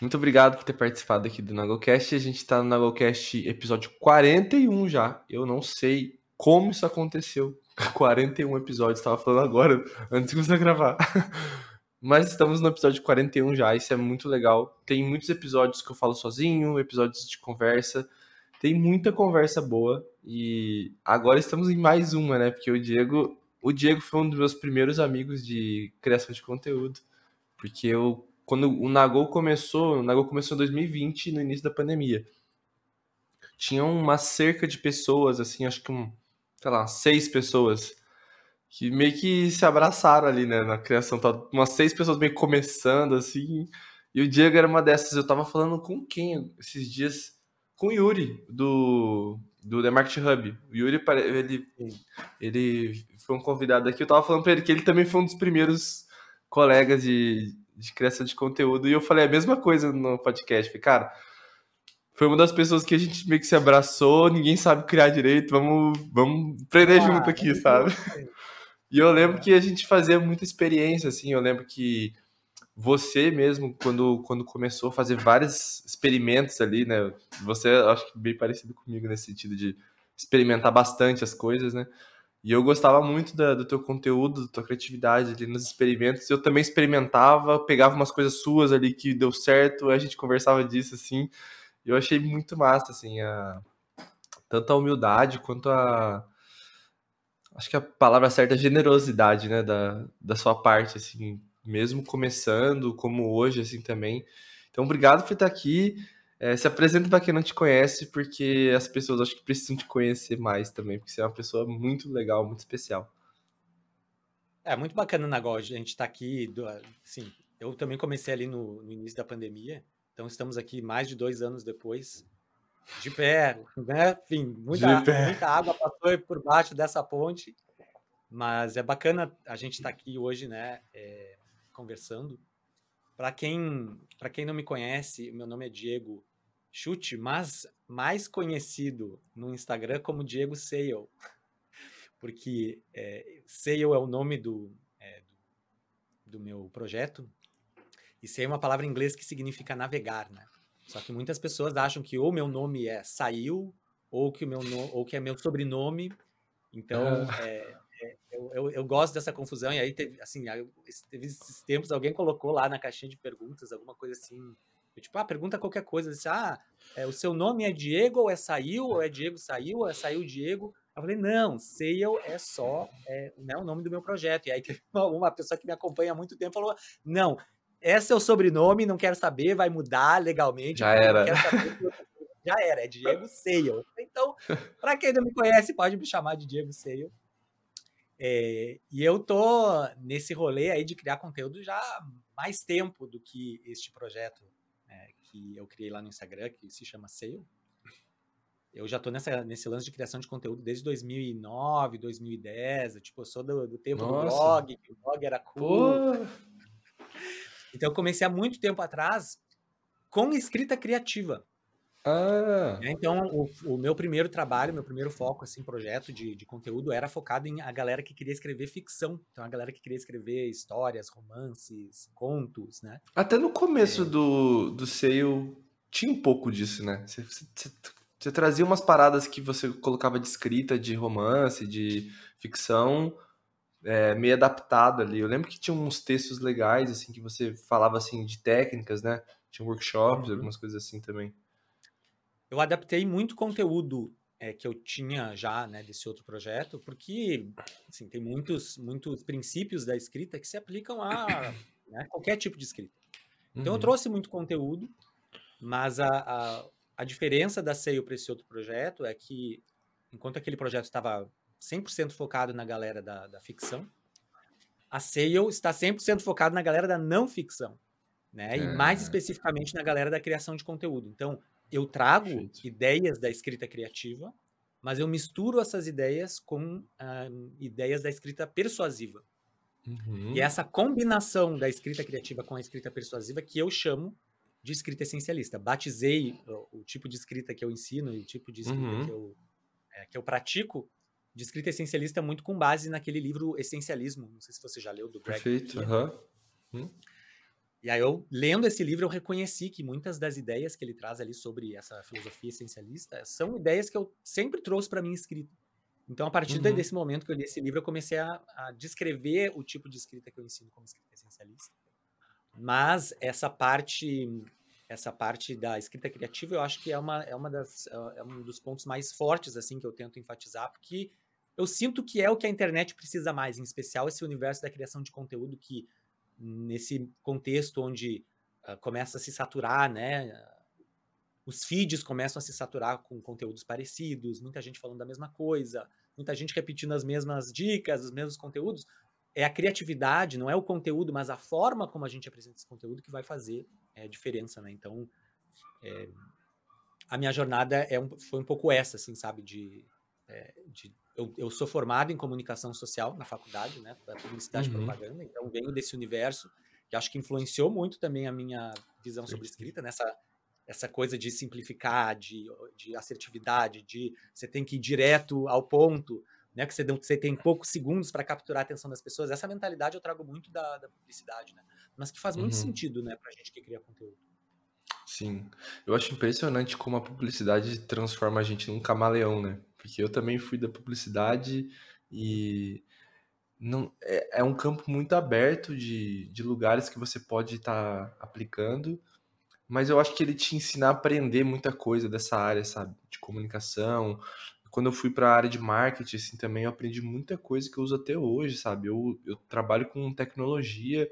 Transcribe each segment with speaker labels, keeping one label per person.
Speaker 1: Muito obrigado por ter participado aqui do Nagocast. A gente está no Nagocast episódio 41 já. Eu não sei como isso aconteceu. 41 episódios, estava falando agora, antes de começar a gravar. Mas estamos no episódio 41 já, isso é muito legal. Tem muitos episódios que eu falo sozinho, episódios de conversa. Tem muita conversa boa. E agora estamos em mais uma, né? Porque o Diego. O Diego foi um dos meus primeiros amigos de criação de conteúdo. Porque eu. Quando o Nagol começou, o Nagol começou em 2020, no início da pandemia. Tinha uma cerca de pessoas, assim, acho que um, sei lá, seis pessoas que meio que se abraçaram ali, né, na criação. Tá umas seis pessoas meio começando, assim. E o Diego era uma dessas. Eu tava falando com quem esses dias? Com o Yuri, do, do The Market Hub. O Yuri, ele, ele foi um convidado aqui. Eu tava falando pra ele que ele também foi um dos primeiros colegas de, de criação de conteúdo. E eu falei a mesma coisa no podcast. Falei, cara, foi uma das pessoas que a gente meio que se abraçou, ninguém sabe criar direito, vamos, vamos aprender ah, junto aqui, sabe? E eu lembro que a gente fazia muita experiência, assim, eu lembro que você mesmo, quando, quando começou a fazer vários experimentos ali, né? Você, acho que bem parecido comigo nesse sentido de experimentar bastante as coisas, né? E eu gostava muito da, do teu conteúdo, da tua criatividade ali nos experimentos. Eu também experimentava, pegava umas coisas suas ali que deu certo, a gente conversava disso, assim. Eu achei muito massa, assim, a, tanto a humildade quanto a, acho que a palavra certa é generosidade, né, da, da sua parte, assim, mesmo começando, como hoje, assim, também. Então, obrigado por estar aqui. É, se apresenta para quem não te conhece, porque as pessoas acho que precisam te conhecer mais também, porque você é uma pessoa muito legal, muito especial.
Speaker 2: É muito bacana na God, a gente está aqui, do, assim, eu também comecei ali no, no início da pandemia, então estamos aqui mais de dois anos depois, de pé, né? Enfim, muita, muita água passou por baixo dessa ponte, mas é bacana a gente estar tá aqui hoje, né? É, conversando. Para quem, para quem não me conhece, meu nome é Diego Chute, mas mais conhecido no Instagram como Diego Sale, porque é, Sale é o nome do, é, do, do meu projeto e Sale é uma palavra em inglês que significa navegar, né? Só que muitas pessoas acham que ou meu nome é Saiu, ou que, o meu no, ou que é meu sobrenome. Então, é, eu, eu, eu, gosto dessa confusão. E aí, teve, assim, teve esses tempos, alguém colocou lá na caixinha de perguntas alguma coisa assim. Tipo, ah, pergunta qualquer coisa. Disse, ah, é, o seu nome é Diego, ou é Saiu, ou é Diego Saiu, ou é Saiu Diego. Eu falei, não, Sale é só é, né, o nome do meu projeto. E aí teve uma, uma pessoa que me acompanha há muito tempo falou, não, esse é o sobrenome, não quero saber, vai mudar legalmente.
Speaker 1: Já era.
Speaker 2: já era, é Diego Sale. Então, para quem não me conhece, pode me chamar de Diego Sale. É, e eu tô nesse rolê aí de criar conteúdo já há mais tempo do que este projeto que eu criei lá no Instagram, que se chama Sale. Eu já tô nessa, nesse lance de criação de conteúdo desde 2009, 2010. Eu, tipo, eu sou do, do tempo Nossa. do blog, que o blog era cool. Pô. Então eu comecei há muito tempo atrás com escrita criativa.
Speaker 1: Ah.
Speaker 2: Né, então, o, o, meu primeiro trabalho, meu primeiro foco, assim, projeto de, de conteúdo era focado em a galera que queria escrever ficção. Então, a galera que queria escrever histórias, romances, contos, né?
Speaker 1: Até no começo é. do, do Sale tinha um pouco disso, né? Você, você, você trazia umas paradas que você colocava de escrita, de romance, de ficção, é, meio adaptado ali. Eu lembro que tinha uns textos legais, assim, que você falava, assim, de técnicas, né? Tinha workshops, uhum. algumas coisas assim também.
Speaker 2: Eu adaptei muito conteúdo é, que eu tinha já, né, desse outro projeto, porque, assim, tem muitos, muitos princípios da escrita que se aplicam a né, qualquer tipo de escrita. Então, uhum. eu trouxe muito conteúdo, mas a, a, a diferença da SEO para esse outro projeto é que, enquanto aquele projeto estava 100% focado na galera da, da ficção. A Sale está 100% focado na galera da não ficção, né? E mais é. especificamente na galera da criação de conteúdo. Então, eu trago Perfeito. ideias da escrita criativa, mas eu misturo essas ideias com uh, ideias da escrita persuasiva. Uhum. E é essa combinação da escrita criativa com a escrita persuasiva que eu chamo de escrita essencialista. Batizei o, o tipo de escrita que eu ensino e o tipo de escrita uhum. que, eu, é, que eu pratico de escrita essencialista muito com base naquele livro Essencialismo. Não sei se você já leu, do Greg.
Speaker 1: Perfeito. Uhum.
Speaker 2: E aí eu, lendo esse livro, eu reconheci que muitas das ideias que ele traz ali sobre essa filosofia essencialista são ideias que eu sempre trouxe para minha escrita. Então, a partir uhum. desse momento que eu li esse livro, eu comecei a, a, descrever o tipo de escrita que eu ensino como escrita essencialista. Mas essa parte, essa parte da escrita criativa, eu acho que é uma, é uma das, é um dos pontos mais fortes assim que eu tento enfatizar, porque eu sinto que é o que a internet precisa mais, em especial esse universo da criação de conteúdo que nesse contexto onde uh, começa a se saturar, né? Os feeds começam a se saturar com conteúdos parecidos, muita gente falando da mesma coisa, muita gente repetindo as mesmas dicas, os mesmos conteúdos. É a criatividade, não é o conteúdo, mas a forma como a gente apresenta esse conteúdo que vai fazer é, diferença, né? Então, é, a minha jornada é um, foi um pouco essa, assim, sabe? De, é, de eu, eu, sou formado em comunicação social na faculdade, né, para publicidade uhum. e propaganda, então venho desse universo que acho que influenciou muito também a minha visão sobre escrita, nessa essa coisa de simplificar, de, de assertividade, de você tem que ir direto ao ponto, né, que você, você tem poucos segundos para capturar a atenção das pessoas. Essa mentalidade eu trago muito da, da publicidade, né, mas que faz muito uhum. sentido, né, para gente que cria conteúdo.
Speaker 1: Sim, eu acho impressionante como a publicidade transforma a gente num camaleão, né? Porque eu também fui da publicidade e não é, é um campo muito aberto de, de lugares que você pode estar tá aplicando, mas eu acho que ele te ensina a aprender muita coisa dessa área, sabe, de comunicação. Quando eu fui para a área de marketing, assim, também eu aprendi muita coisa que eu uso até hoje, sabe? Eu, eu trabalho com tecnologia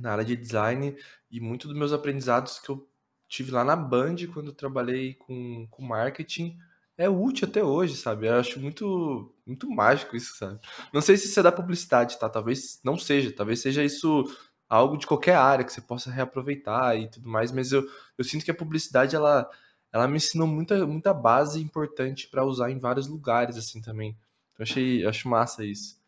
Speaker 1: na área de design e muito dos meus aprendizados que eu tive lá na Band quando eu trabalhei com, com marketing é útil até hoje, sabe? Eu acho muito, muito mágico isso, sabe? Não sei se isso é da publicidade, tá? Talvez não seja, talvez seja isso algo de qualquer área que você possa reaproveitar e tudo mais, mas eu, eu sinto que a publicidade ela, ela me ensinou muita, muita base importante para usar em vários lugares assim também. Eu achei, acho massa isso.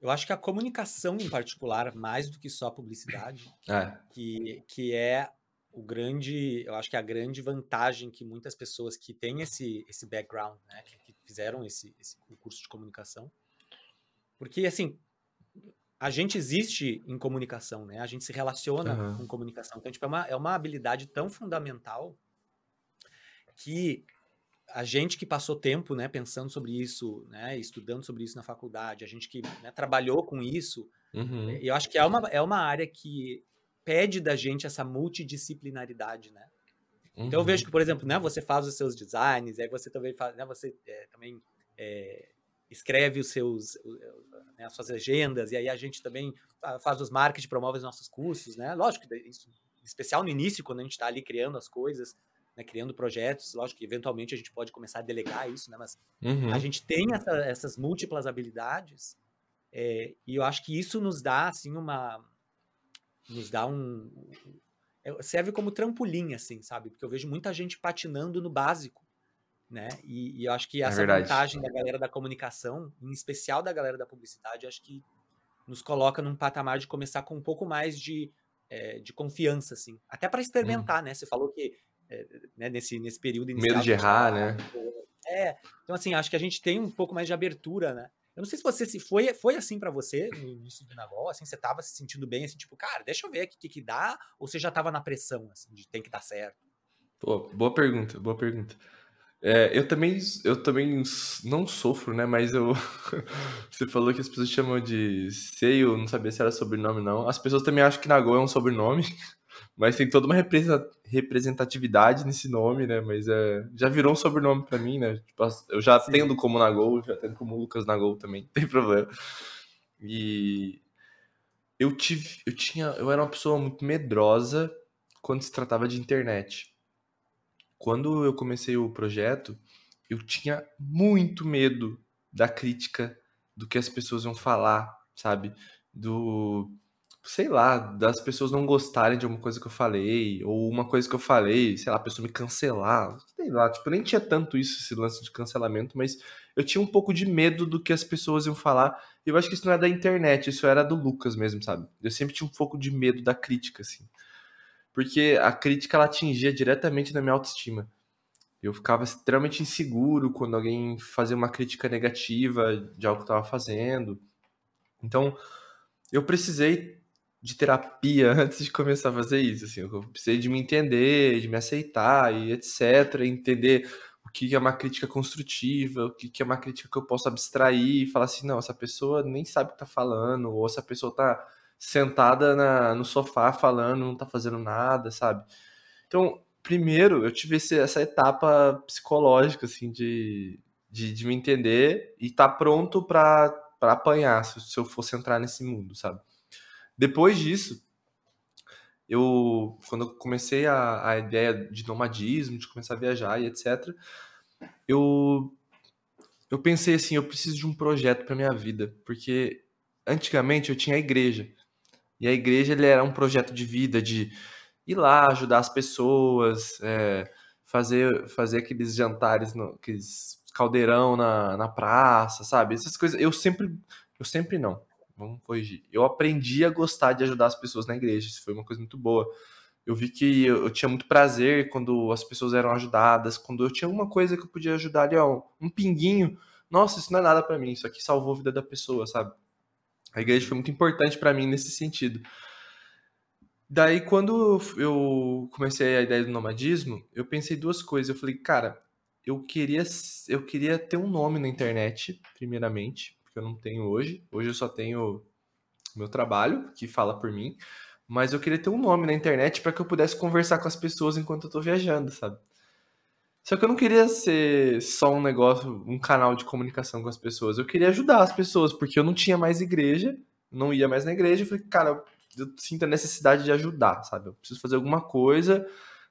Speaker 2: Eu acho que a comunicação em particular, mais do que só a publicidade,
Speaker 1: é.
Speaker 2: que, que é o grande, eu acho que a grande vantagem que muitas pessoas que têm esse, esse background, né, que, que fizeram esse, esse curso de comunicação, porque assim, a gente existe em comunicação, né? A gente se relaciona uhum. com comunicação. Então, tipo, é uma, é uma habilidade tão fundamental que a gente que passou tempo, né, pensando sobre isso, né, estudando sobre isso na faculdade, a gente que né, trabalhou com isso, uhum. eu acho que é uma, é uma área que pede da gente essa multidisciplinaridade, né? Uhum. Então eu vejo uhum. que, por exemplo, né, você faz os seus designs, aí você também faz, né, você é, também é, escreve os seus, né, as suas agendas, e aí a gente também faz os marketing, promove os nossos cursos, né? Lógico isso, em especial no início, quando a gente está ali criando as coisas, né, criando projetos, lógico que eventualmente a gente pode começar a delegar isso, né? Mas uhum. a gente tem essa, essas múltiplas habilidades, é, e eu acho que isso nos dá assim uma nos dá um. É, serve como trampolim, assim, sabe? Porque eu vejo muita gente patinando no básico, né? E, e eu acho que é essa é vantagem da galera da comunicação, em especial da galera da publicidade, acho que nos coloca num patamar de começar com um pouco mais de, é, de confiança, assim. Até para experimentar, hum. né? Você falou que é, né, nesse, nesse período
Speaker 1: inicial. Medo de errar, né?
Speaker 2: É. Então, assim, acho que a gente tem um pouco mais de abertura, né? Eu não sei se você se foi, foi assim para você no início do Nagol, assim, você tava se sentindo bem, assim, tipo, cara, deixa eu ver o que, que dá, ou você já tava na pressão, assim, de tem que dar certo?
Speaker 1: Pô, boa pergunta, boa pergunta. É, eu também, eu também não sofro, né? Mas eu. você falou que as pessoas chamam de Seio, não sabia se era sobrenome, não. As pessoas também acham que Nagô é um sobrenome. Mas tem toda uma representatividade nesse nome, né? Mas é, já virou um sobrenome para mim, né? Tipo, eu já Sim. tendo como Nagol, já tendo como Lucas Nagol também, não tem problema. E eu tive, eu tinha, eu era uma pessoa muito medrosa quando se tratava de internet. Quando eu comecei o projeto, eu tinha muito medo da crítica, do que as pessoas iam falar, sabe? Do sei lá, das pessoas não gostarem de alguma coisa que eu falei, ou uma coisa que eu falei, sei lá, a pessoa me cancelar, sei lá, tipo, nem tinha tanto isso, esse lance de cancelamento, mas eu tinha um pouco de medo do que as pessoas iam falar, e eu acho que isso não é da internet, isso era do Lucas mesmo, sabe? Eu sempre tinha um pouco de medo da crítica, assim, porque a crítica, ela atingia diretamente na minha autoestima. Eu ficava extremamente inseguro quando alguém fazia uma crítica negativa de algo que eu estava fazendo. Então, eu precisei de terapia antes de começar a fazer isso. Assim, eu precisei de me entender, de me aceitar e etc. Entender o que é uma crítica construtiva, o que é uma crítica que eu posso abstrair e falar assim, não, essa pessoa nem sabe o que tá falando, ou essa pessoa tá sentada na, no sofá falando, não tá fazendo nada, sabe? Então, primeiro, eu tive esse, essa etapa psicológica, assim, de, de, de me entender e tá pronto para apanhar se, se eu fosse entrar nesse mundo, sabe? Depois disso, eu quando eu comecei a, a ideia de nomadismo, de começar a viajar e etc, eu eu pensei assim, eu preciso de um projeto para minha vida, porque antigamente eu tinha a igreja. E a igreja ele era um projeto de vida, de ir lá ajudar as pessoas, é, fazer fazer aqueles jantares, no, aqueles caldeirão na, na praça, sabe? Essas coisas. Eu sempre, eu sempre não vamos corrigir. Eu aprendi a gostar de ajudar as pessoas na igreja, isso foi uma coisa muito boa. Eu vi que eu, eu tinha muito prazer quando as pessoas eram ajudadas, quando eu tinha alguma coisa que eu podia ajudar ali, ó, um pinguinho. Nossa, isso não é nada para mim, isso aqui salvou a vida da pessoa, sabe? A igreja foi muito importante para mim nesse sentido. Daí, quando eu comecei a ideia do nomadismo, eu pensei duas coisas. Eu falei, cara, eu queria, eu queria ter um nome na internet, primeiramente que eu não tenho hoje. Hoje eu só tenho meu trabalho, que fala por mim. Mas eu queria ter um nome na internet para que eu pudesse conversar com as pessoas enquanto eu tô viajando, sabe? Só que eu não queria ser só um negócio, um canal de comunicação com as pessoas. Eu queria ajudar as pessoas, porque eu não tinha mais igreja, não ia mais na igreja. Eu falei, cara, eu sinto a necessidade de ajudar, sabe? Eu preciso fazer alguma coisa.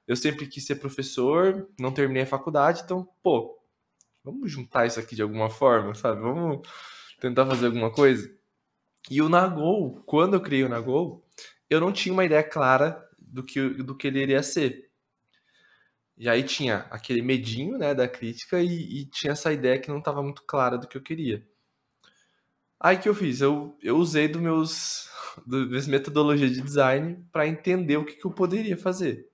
Speaker 1: Eu sempre quis ser professor, não terminei a faculdade, então, pô, vamos juntar isso aqui de alguma forma, sabe? Vamos tentar fazer alguma coisa. E o Nagol, quando eu criei o Nagol, eu não tinha uma ideia clara do que, do que ele iria ser. E aí tinha aquele medinho né, da crítica e, e tinha essa ideia que não estava muito clara do que eu queria. Aí que eu fiz? Eu, eu usei do meus, do minhas metodologias de design para entender o que, que eu poderia fazer.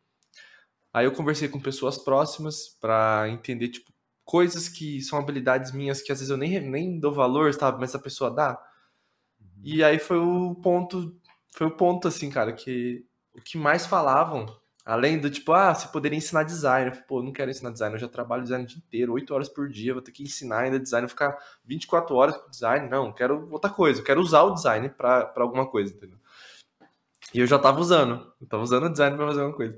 Speaker 1: Aí eu conversei com pessoas próximas para entender tipo coisas que são habilidades minhas que às vezes eu nem, nem dou valor, sabe? Mas a pessoa dá. Uhum. E aí foi o ponto, foi o ponto, assim, cara, que o que mais falavam, além do tipo, ah, você poderia ensinar design. Eu falei, Pô, eu não quero ensinar design, eu já trabalho design o dia inteiro, 8 horas por dia, vou ter que ensinar ainda design, vou ficar 24 horas com design. Não, quero outra coisa, eu quero usar o design para alguma coisa, entendeu? E eu já tava usando, eu tava usando o design para fazer alguma coisa.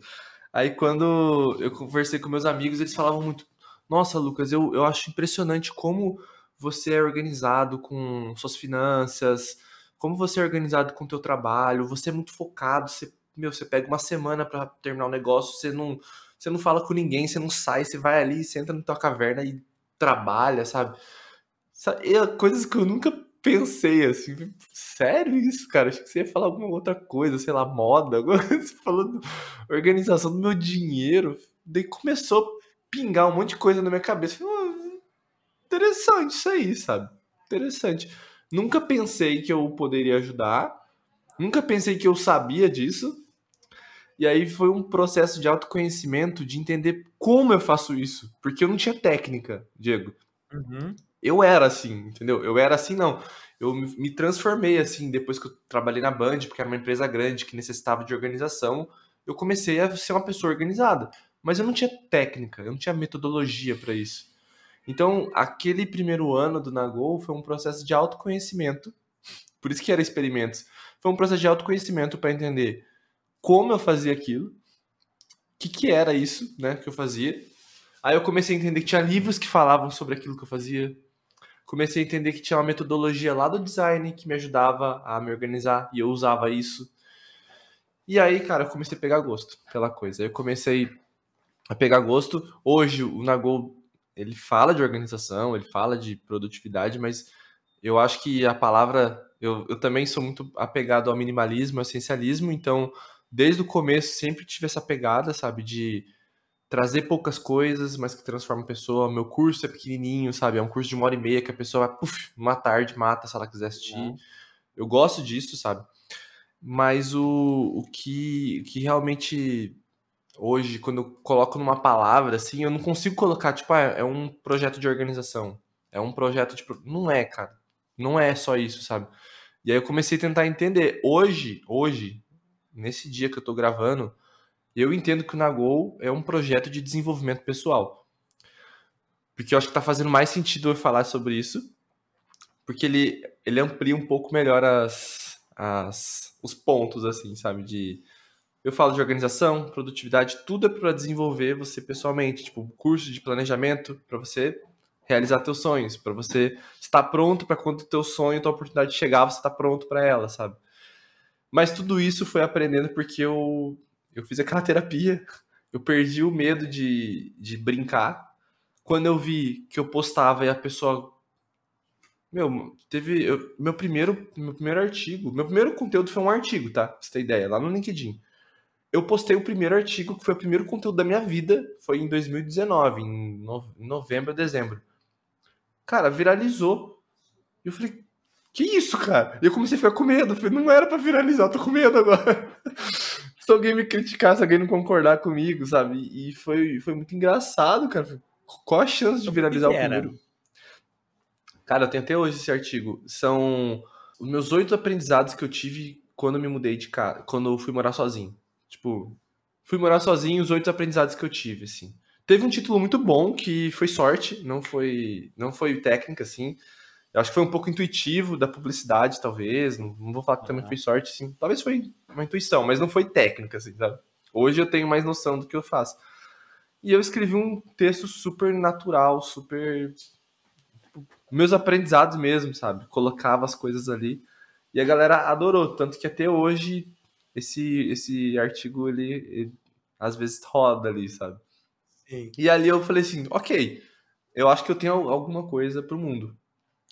Speaker 1: Aí quando eu conversei com meus amigos, eles falavam muito, nossa, Lucas, eu, eu acho impressionante como você é organizado com suas finanças, como você é organizado com o teu trabalho, você é muito focado, você, meu, você pega uma semana para terminar o negócio, você não, você não fala com ninguém, você não sai, você vai ali, você entra na tua caverna e trabalha, sabe? É coisas que eu nunca pensei assim, sério isso, cara? Acho que você ia falar alguma outra coisa, sei lá, moda, alguma coisa, falando organização do meu dinheiro. Daí começou pingar um monte de coisa na minha cabeça. Falei, oh, interessante isso aí, sabe? Interessante. Nunca pensei que eu poderia ajudar. Nunca pensei que eu sabia disso. E aí foi um processo de autoconhecimento, de entender como eu faço isso. Porque eu não tinha técnica, Diego. Uhum. Eu era assim, entendeu? Eu era assim, não. Eu me transformei assim depois que eu trabalhei na Band, porque era uma empresa grande que necessitava de organização. Eu comecei a ser uma pessoa organizada mas eu não tinha técnica, eu não tinha metodologia para isso. Então, aquele primeiro ano do Nagol foi um processo de autoconhecimento, por isso que era experimentos. Foi um processo de autoconhecimento para entender como eu fazia aquilo, o que, que era isso né, que eu fazia. Aí eu comecei a entender que tinha livros que falavam sobre aquilo que eu fazia. Comecei a entender que tinha uma metodologia lá do design que me ajudava a me organizar e eu usava isso. E aí, cara, eu comecei a pegar gosto pela coisa. Eu comecei a pegar gosto. Hoje o Nagol ele fala de organização, ele fala de produtividade, mas eu acho que a palavra eu, eu também sou muito apegado ao minimalismo, ao essencialismo, então desde o começo sempre tive essa pegada, sabe, de trazer poucas coisas, mas que transforma a pessoa. Meu curso é pequenininho, sabe, é um curso de uma hora e meia que a pessoa vai, puf, uma tarde mata se ela quiser assistir. Uhum. Eu gosto disso, sabe? Mas o, o que, que realmente hoje, quando eu coloco numa palavra, assim, eu não consigo colocar, tipo, ah, é um projeto de organização. É um projeto, tipo, não é, cara. Não é só isso, sabe? E aí eu comecei a tentar entender. Hoje, hoje, nesse dia que eu tô gravando, eu entendo que o Nagol é um projeto de desenvolvimento pessoal. Porque eu acho que tá fazendo mais sentido eu falar sobre isso, porque ele, ele amplia um pouco melhor as, as, os pontos, assim, sabe? De. Eu falo de organização, produtividade, tudo é para desenvolver você pessoalmente. Tipo, curso de planejamento para você realizar teus sonhos, para você estar pronto para quando teu sonho, tua oportunidade chegar, você tá pronto para ela, sabe? Mas tudo isso foi aprendendo porque eu, eu fiz aquela terapia, eu perdi o medo de, de brincar. Quando eu vi que eu postava e a pessoa meu, teve. Eu, meu, primeiro, meu primeiro artigo. Meu primeiro conteúdo foi um artigo, tá? Pra você ter ideia, lá no LinkedIn. Eu postei o primeiro artigo, que foi o primeiro conteúdo da minha vida. Foi em 2019, em, no, em novembro, dezembro. Cara, viralizou. E eu falei, que isso, cara? E eu comecei a ficar com medo. Eu falei, não era pra viralizar, eu tô com medo agora. se alguém me criticar, se alguém não concordar comigo, sabe? E foi, foi muito engraçado, cara. Qual a chance de viralizar o primeiro? Cara, eu tenho até hoje esse artigo. São os meus oito aprendizados que eu tive quando me mudei de casa, quando eu fui morar sozinho. Tipo, fui morar sozinho, os oito aprendizados que eu tive, assim. Teve um título muito bom que foi sorte, não foi, não foi técnica, assim. Eu acho que foi um pouco intuitivo da publicidade, talvez. Não, não vou falar que também foi sorte, sim. Talvez foi uma intuição, mas não foi técnica, assim, sabe? Hoje eu tenho mais noção do que eu faço. E eu escrevi um texto super natural, super meus aprendizados mesmo, sabe? Colocava as coisas ali e a galera adorou, tanto que até hoje esse esse artigo ele, ele às vezes roda ali, sabe? Sim. E ali eu falei assim, ok, eu acho que eu tenho alguma coisa pro mundo.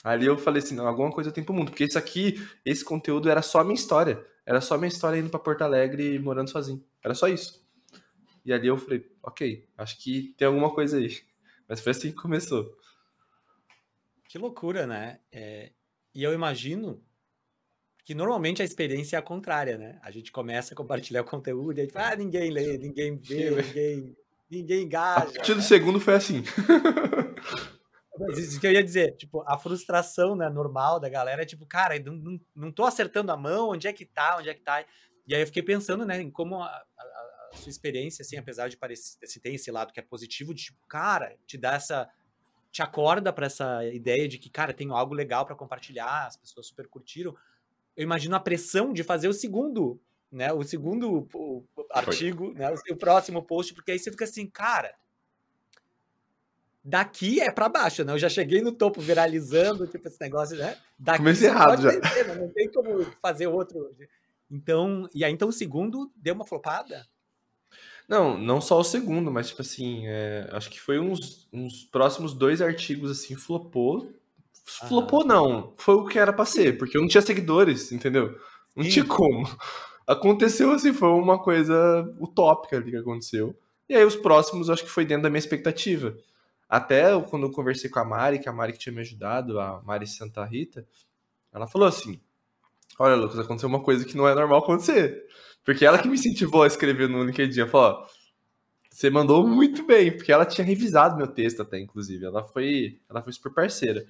Speaker 1: Ali eu falei assim, não, alguma coisa eu tenho pro mundo, porque isso aqui, esse conteúdo era só a minha história, era só a minha história indo para Porto Alegre e morando sozinho, era só isso. E ali eu falei, ok, acho que tem alguma coisa aí. Mas foi assim que começou.
Speaker 2: Que loucura, né? É, e eu imagino que normalmente a experiência é a contrária, né? A gente começa a compartilhar o conteúdo e a gente fala, ah, ninguém lê, ninguém vê, ninguém, ninguém engaja. A
Speaker 1: partir do segundo foi assim.
Speaker 2: Mas isso que eu ia dizer, tipo, a frustração né, normal da galera é tipo, cara, não, não, não tô acertando a mão, onde é que tá, onde é que tá? E aí eu fiquei pensando, né, em como a, a, a sua experiência, assim, apesar de parecer, se tem esse lado que é positivo, de tipo, cara, te dá essa te acorda para essa ideia de que, cara, tenho algo legal para compartilhar, as pessoas super curtiram. Eu imagino a pressão de fazer o segundo, né? O segundo artigo, né? O, próximo post, porque aí você fica assim, cara, daqui é para baixo, né? Eu já cheguei no topo viralizando, tipo, esse negócio, né? Daqui
Speaker 1: Comecei errado já.
Speaker 2: Né? não tem como fazer outro. Então, e aí então o segundo deu uma flopada?
Speaker 1: Não, não só o segundo, mas tipo assim, é, acho que foi uns, uns próximos dois artigos assim, flopou. Flopou não, foi o que era pra ser, porque eu não tinha seguidores, entendeu? Não Sim. tinha como. Aconteceu assim, foi uma coisa utópica ali que aconteceu. E aí os próximos acho que foi dentro da minha expectativa. Até quando eu conversei com a Mari, que a Mari que tinha me ajudado, a Mari Santa Rita, ela falou assim: Olha, Lucas, aconteceu uma coisa que não é normal acontecer. Porque ela que me incentivou a escrever no LinkedIn. Ela falou, você mandou muito bem, porque ela tinha revisado meu texto até, inclusive. Ela foi, ela foi super parceira.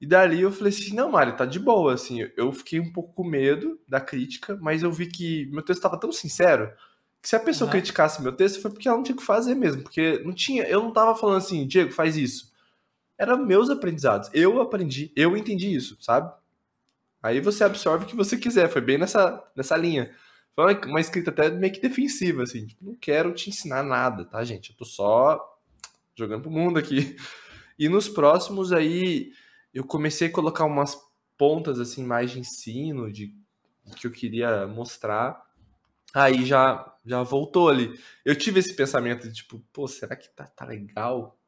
Speaker 1: E dali eu falei assim, não, Mari, tá de boa, assim. Eu fiquei um pouco com medo da crítica, mas eu vi que meu texto estava tão sincero que se a pessoa uhum. criticasse meu texto foi porque ela não tinha o que fazer mesmo. Porque não tinha, eu não tava falando assim, Diego, faz isso. Era meus aprendizados. Eu aprendi, eu entendi isso, sabe? Aí você absorve o que você quiser. Foi bem nessa, nessa linha. Foi uma escrita até meio que defensiva, assim. Tipo, não quero te ensinar nada, tá, gente? Eu tô só jogando pro mundo aqui. E nos próximos aí, eu comecei a colocar umas pontas, assim, mais de ensino, de que eu queria mostrar. Aí já, já voltou ali. Eu tive esse pensamento de, tipo, pô, será que tá, tá legal?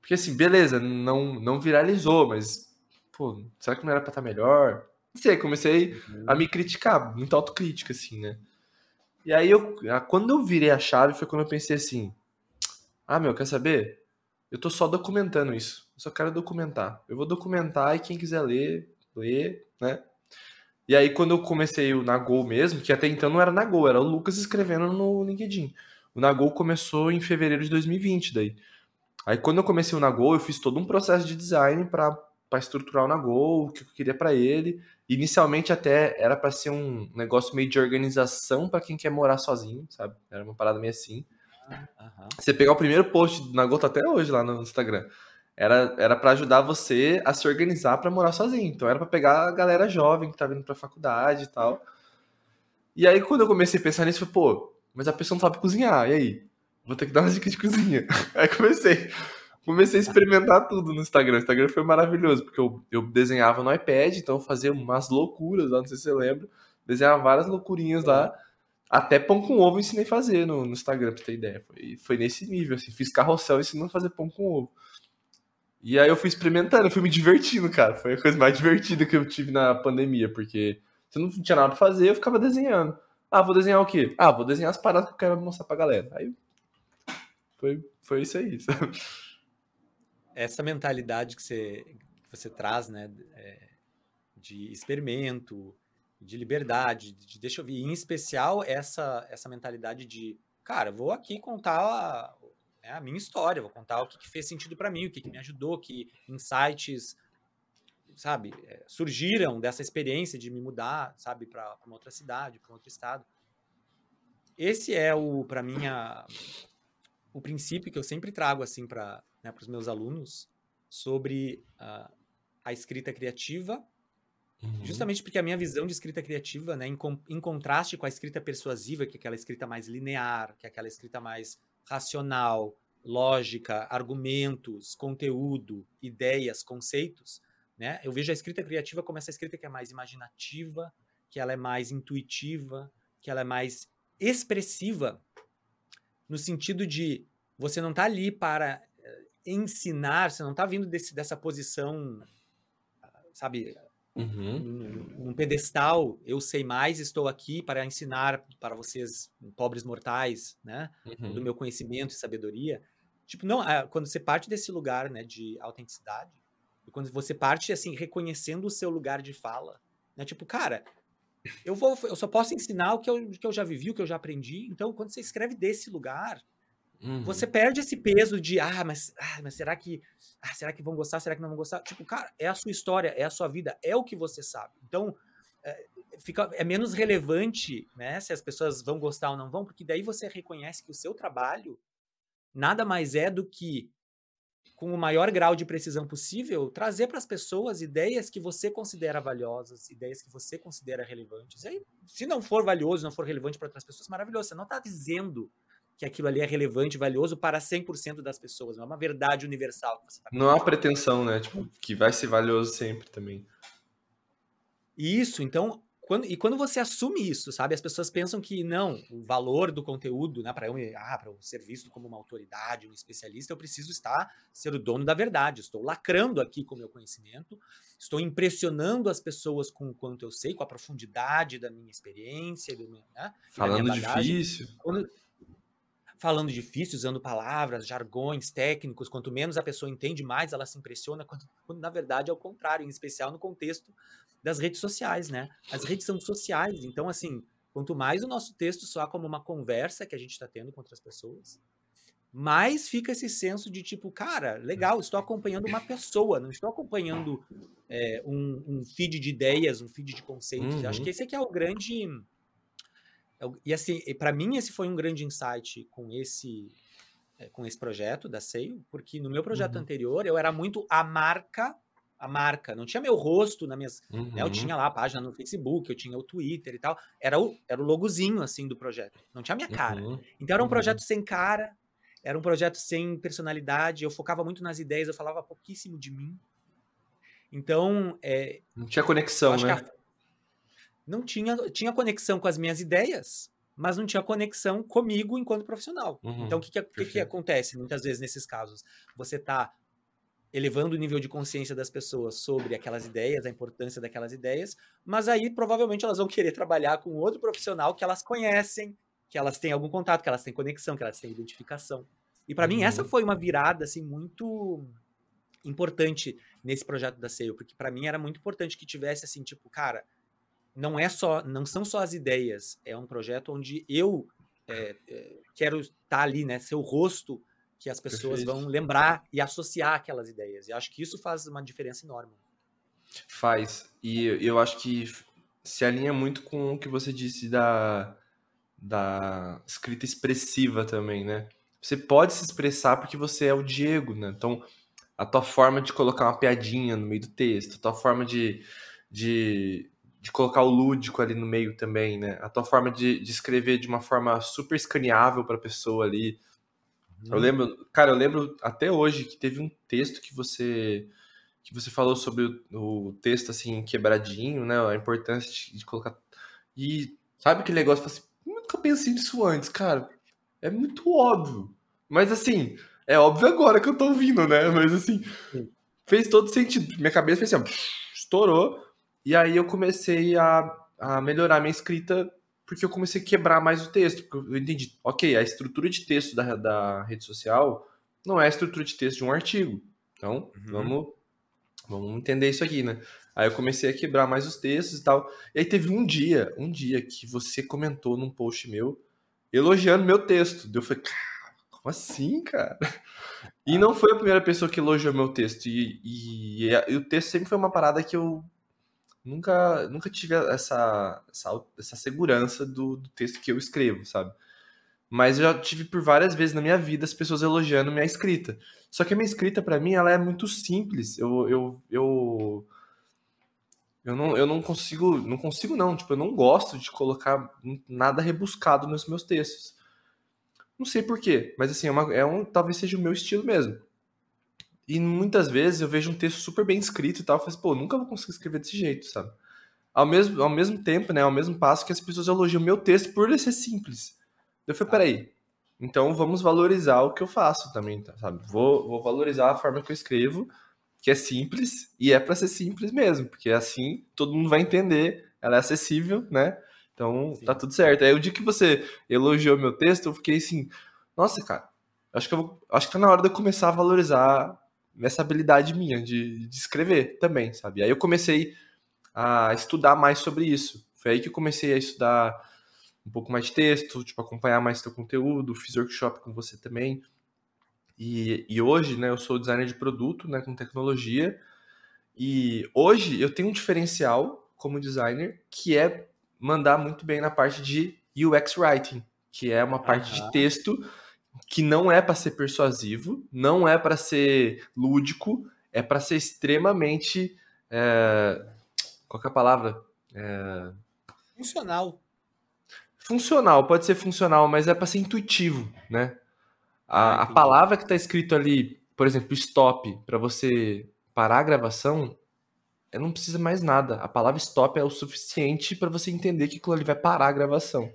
Speaker 1: Porque, assim, beleza, não, não viralizou, mas, pô, será que não era pra estar tá melhor? Não sei, comecei uhum. a me criticar, muita autocrítica, assim, né? E aí, eu, quando eu virei a chave, foi quando eu pensei assim: ah, meu, quer saber? Eu tô só documentando isso. Eu só quero documentar. Eu vou documentar e quem quiser ler, lê, né? E aí, quando eu comecei o Nagol mesmo, que até então não era Nagol, era o Lucas escrevendo no LinkedIn. O Nagol começou em fevereiro de 2020, daí. Aí, quando eu comecei o Nagol, eu fiz todo um processo de design para estruturar o Nagol, o que eu queria para ele. Inicialmente até era para ser um negócio meio de organização para quem quer morar sozinho, sabe? Era uma parada meio assim. Uhum. Você pegar o primeiro post na Gota até hoje lá no Instagram. Era, era para ajudar você a se organizar para morar sozinho. Então era para pegar a galera jovem que tá vindo pra faculdade e tal. E aí quando eu comecei a pensar nisso, eu falei, pô, mas a pessoa não sabe cozinhar, e aí? Vou ter que dar uma dica de cozinha. Aí comecei. Comecei a experimentar tudo no Instagram. O Instagram foi maravilhoso, porque eu, eu desenhava no iPad, então eu fazia umas loucuras lá, não sei se você lembra. Desenhava várias loucurinhas lá. Até pão com ovo eu ensinei a fazer no, no Instagram, pra ter ideia. Foi, foi nesse nível, assim. Fiz carrossel ensinando a fazer pão com ovo. E aí eu fui experimentando, eu fui me divertindo, cara. Foi a coisa mais divertida que eu tive na pandemia, porque se não tinha nada pra fazer, eu ficava desenhando. Ah, vou desenhar o quê? Ah, vou desenhar as paradas que eu quero mostrar pra galera. Aí foi, foi isso aí. Sabe?
Speaker 2: Essa mentalidade que você, que você traz, né, é, de experimento, de liberdade, de deixa eu ver, em especial essa, essa mentalidade de, cara, vou aqui contar é, a minha história, vou contar o que, que fez sentido para mim, o que, que, me ajudou, que insights, sabe, é, surgiram dessa experiência de me mudar, sabe, para uma outra cidade, para um outro estado. Esse é o, para mim, a, o princípio que eu sempre trago assim para né, os meus alunos sobre uh, a escrita criativa, uhum. justamente porque a minha visão de escrita criativa, né, em, em, contraste com a escrita persuasiva, que é aquela escrita mais linear, que é aquela escrita mais racional, lógica, argumentos, conteúdo, ideias, conceitos, né, eu vejo a escrita criativa como essa escrita que é mais imaginativa, que ela é mais intuitiva, que ela é mais expressiva no sentido de você não está ali para eh, ensinar, você não está vindo desse, dessa posição, sabe, uhum. num, num pedestal, eu sei mais, estou aqui para ensinar para vocês, pobres mortais, né, uhum. do meu conhecimento e sabedoria. Tipo, não, ah, quando você parte desse lugar, né, de autenticidade, e quando você parte, assim, reconhecendo o seu lugar de fala, né, tipo, cara, eu, vou, eu só posso ensinar o que eu, que eu já vivi, o que eu já aprendi. Então, quando você escreve desse lugar, uhum. você perde esse peso de, ah, mas, ah, mas será que. Ah, será que vão gostar? Será que não vão gostar? Tipo, cara, é a sua história, é a sua vida, é o que você sabe. Então, é, fica, é menos relevante né, se as pessoas vão gostar ou não vão, porque daí você reconhece que o seu trabalho nada mais é do que com o maior grau de precisão possível, trazer para as pessoas ideias que você considera valiosas, ideias que você considera relevantes. E aí, se não for valioso, não for relevante para outras pessoas, maravilhoso. Você não está dizendo que aquilo ali é relevante, valioso para 100% das pessoas. Não é uma verdade universal. Tá
Speaker 1: não há pretensão, né? Tipo, que vai ser valioso sempre também.
Speaker 2: Isso, então quando, e quando você assume isso, sabe? As pessoas pensam que não, o valor do conteúdo, né, para eu, ah, eu ser visto como uma autoridade, um especialista, eu preciso estar ser o dono da verdade. Estou lacrando aqui com o meu conhecimento, estou impressionando as pessoas com o quanto eu sei, com a profundidade da minha experiência, do meu, né,
Speaker 1: falando difícil.
Speaker 2: Quando, falando difícil, usando palavras, jargões técnicos, quanto menos a pessoa entende, mais ela se impressiona, quando, quando na verdade é o contrário, em especial no contexto das redes sociais, né? As redes são sociais, então, assim, quanto mais o nosso texto soar como uma conversa que a gente está tendo com outras pessoas, mais fica esse senso de tipo, cara, legal, estou acompanhando uma pessoa, não estou acompanhando é, um, um, feed de ideias, um feed de conceitos. Uhum. Acho que esse aqui é o grande. E assim, para mim, esse foi um grande insight com esse é, com esse projeto da Seio, porque no meu projeto uhum. anterior eu era muito a marca a marca, não tinha meu rosto na minhas. Uhum. Né, eu uhum. tinha lá a página no Facebook, eu tinha o Twitter e tal. Era o, era o logozinho assim do projeto. Não tinha minha cara. Uhum. Então era um uhum. projeto sem cara, era um projeto sem personalidade. Eu focava muito nas ideias, eu falava pouquíssimo de mim. Então. É,
Speaker 1: não tinha conexão, né?
Speaker 2: Não tinha, tinha conexão com as minhas ideias, mas não tinha conexão comigo enquanto profissional. Uhum. Então, o que, que, que, que acontece muitas vezes nesses casos? Você está elevando o nível de consciência das pessoas sobre aquelas ideias, a importância daquelas ideias, mas aí provavelmente elas vão querer trabalhar com outro profissional que elas conhecem, que elas têm algum contato, que elas têm conexão, que elas têm identificação. E para uhum. mim essa uhum. foi uma virada assim muito importante nesse projeto da SEO, porque para mim era muito importante que tivesse assim, tipo, cara, não é só, não são só as ideias, é um projeto onde eu é, é, quero estar tá ali, né, ser o rosto que as pessoas Perfeito. vão lembrar e associar aquelas ideias. E acho que isso faz uma diferença enorme.
Speaker 1: Faz. E eu acho que se alinha muito com o que você disse da, da escrita expressiva também, né? Você pode se expressar porque você é o Diego, né? Então, a tua forma de colocar uma piadinha no meio do texto, a tua forma de, de, de colocar o lúdico ali no meio também, né? A tua forma de, de escrever de uma forma super escaneável para a pessoa ali. Eu uhum. lembro, cara, eu lembro até hoje que teve um texto que você que você falou sobre o, o texto assim quebradinho, né? A importância de, de colocar e sabe aquele negócio, assim, nunca pensei nisso antes, cara. É muito óbvio. Mas assim, é óbvio agora que eu tô ouvindo, né? Mas assim, fez todo sentido. Minha cabeça fez assim, ó, estourou. E aí eu comecei a, a melhorar minha escrita porque eu comecei a quebrar mais o texto. Porque eu entendi, ok, a estrutura de texto da, da rede social não é a estrutura de texto de um artigo. Então, uhum. vamos, vamos entender isso aqui, né? Aí eu comecei a quebrar mais os textos e tal. E aí teve um dia, um dia que você comentou num post meu, elogiando meu texto. Eu falei, como assim, cara? E não foi a primeira pessoa que elogiou meu texto. E, e, e, o texto sempre foi uma parada que eu nunca, nunca tive essa, essa, essa segurança do, do, texto que eu escrevo, sabe? Mas eu já tive por várias vezes na minha vida as pessoas elogiando minha escrita. Só que a minha escrita, para mim, ela é muito simples. Eu, eu, eu, eu, não, eu não consigo, não consigo não, tipo, eu não gosto de colocar nada rebuscado nos meus textos. Não sei porquê, mas assim, é, uma, é um, talvez seja o meu estilo mesmo. E muitas vezes eu vejo um texto super bem escrito e tal, eu falo assim, pô, nunca vou conseguir escrever desse jeito, sabe? Ao mesmo, ao mesmo tempo, né, ao mesmo passo que as pessoas elogiam meu texto por ele ser simples. Eu falei, peraí, então vamos valorizar o que eu faço também, tá, sabe? Vou, vou valorizar a forma que eu escrevo, que é simples, e é para ser simples mesmo, porque assim todo mundo vai entender, ela é acessível, né? Então, Sim. tá tudo certo. Aí o dia que você elogiou meu texto, eu fiquei assim, nossa, cara, acho que eu acho que tá na hora de eu começar a valorizar essa habilidade minha de, de escrever também, sabe? Aí eu comecei a estudar mais sobre isso. Foi aí que eu comecei a estudar um pouco mais de texto, tipo, acompanhar mais teu conteúdo, fiz workshop com você também. E, e hoje, né, eu sou designer de produto, né, com tecnologia. E hoje eu tenho um diferencial como designer que é mandar muito bem na parte de UX Writing, que é uma parte de texto que não é para ser persuasivo, não é para ser lúdico, é para ser extremamente. É... Qual é a palavra? É...
Speaker 2: Funcional.
Speaker 1: Funcional, pode ser funcional, mas é para ser intuitivo, né? A, ah, a palavra que está escrito ali, por exemplo, stop, para você parar a gravação, não precisa mais nada. A palavra stop é o suficiente para você entender que aquilo ali vai parar a gravação.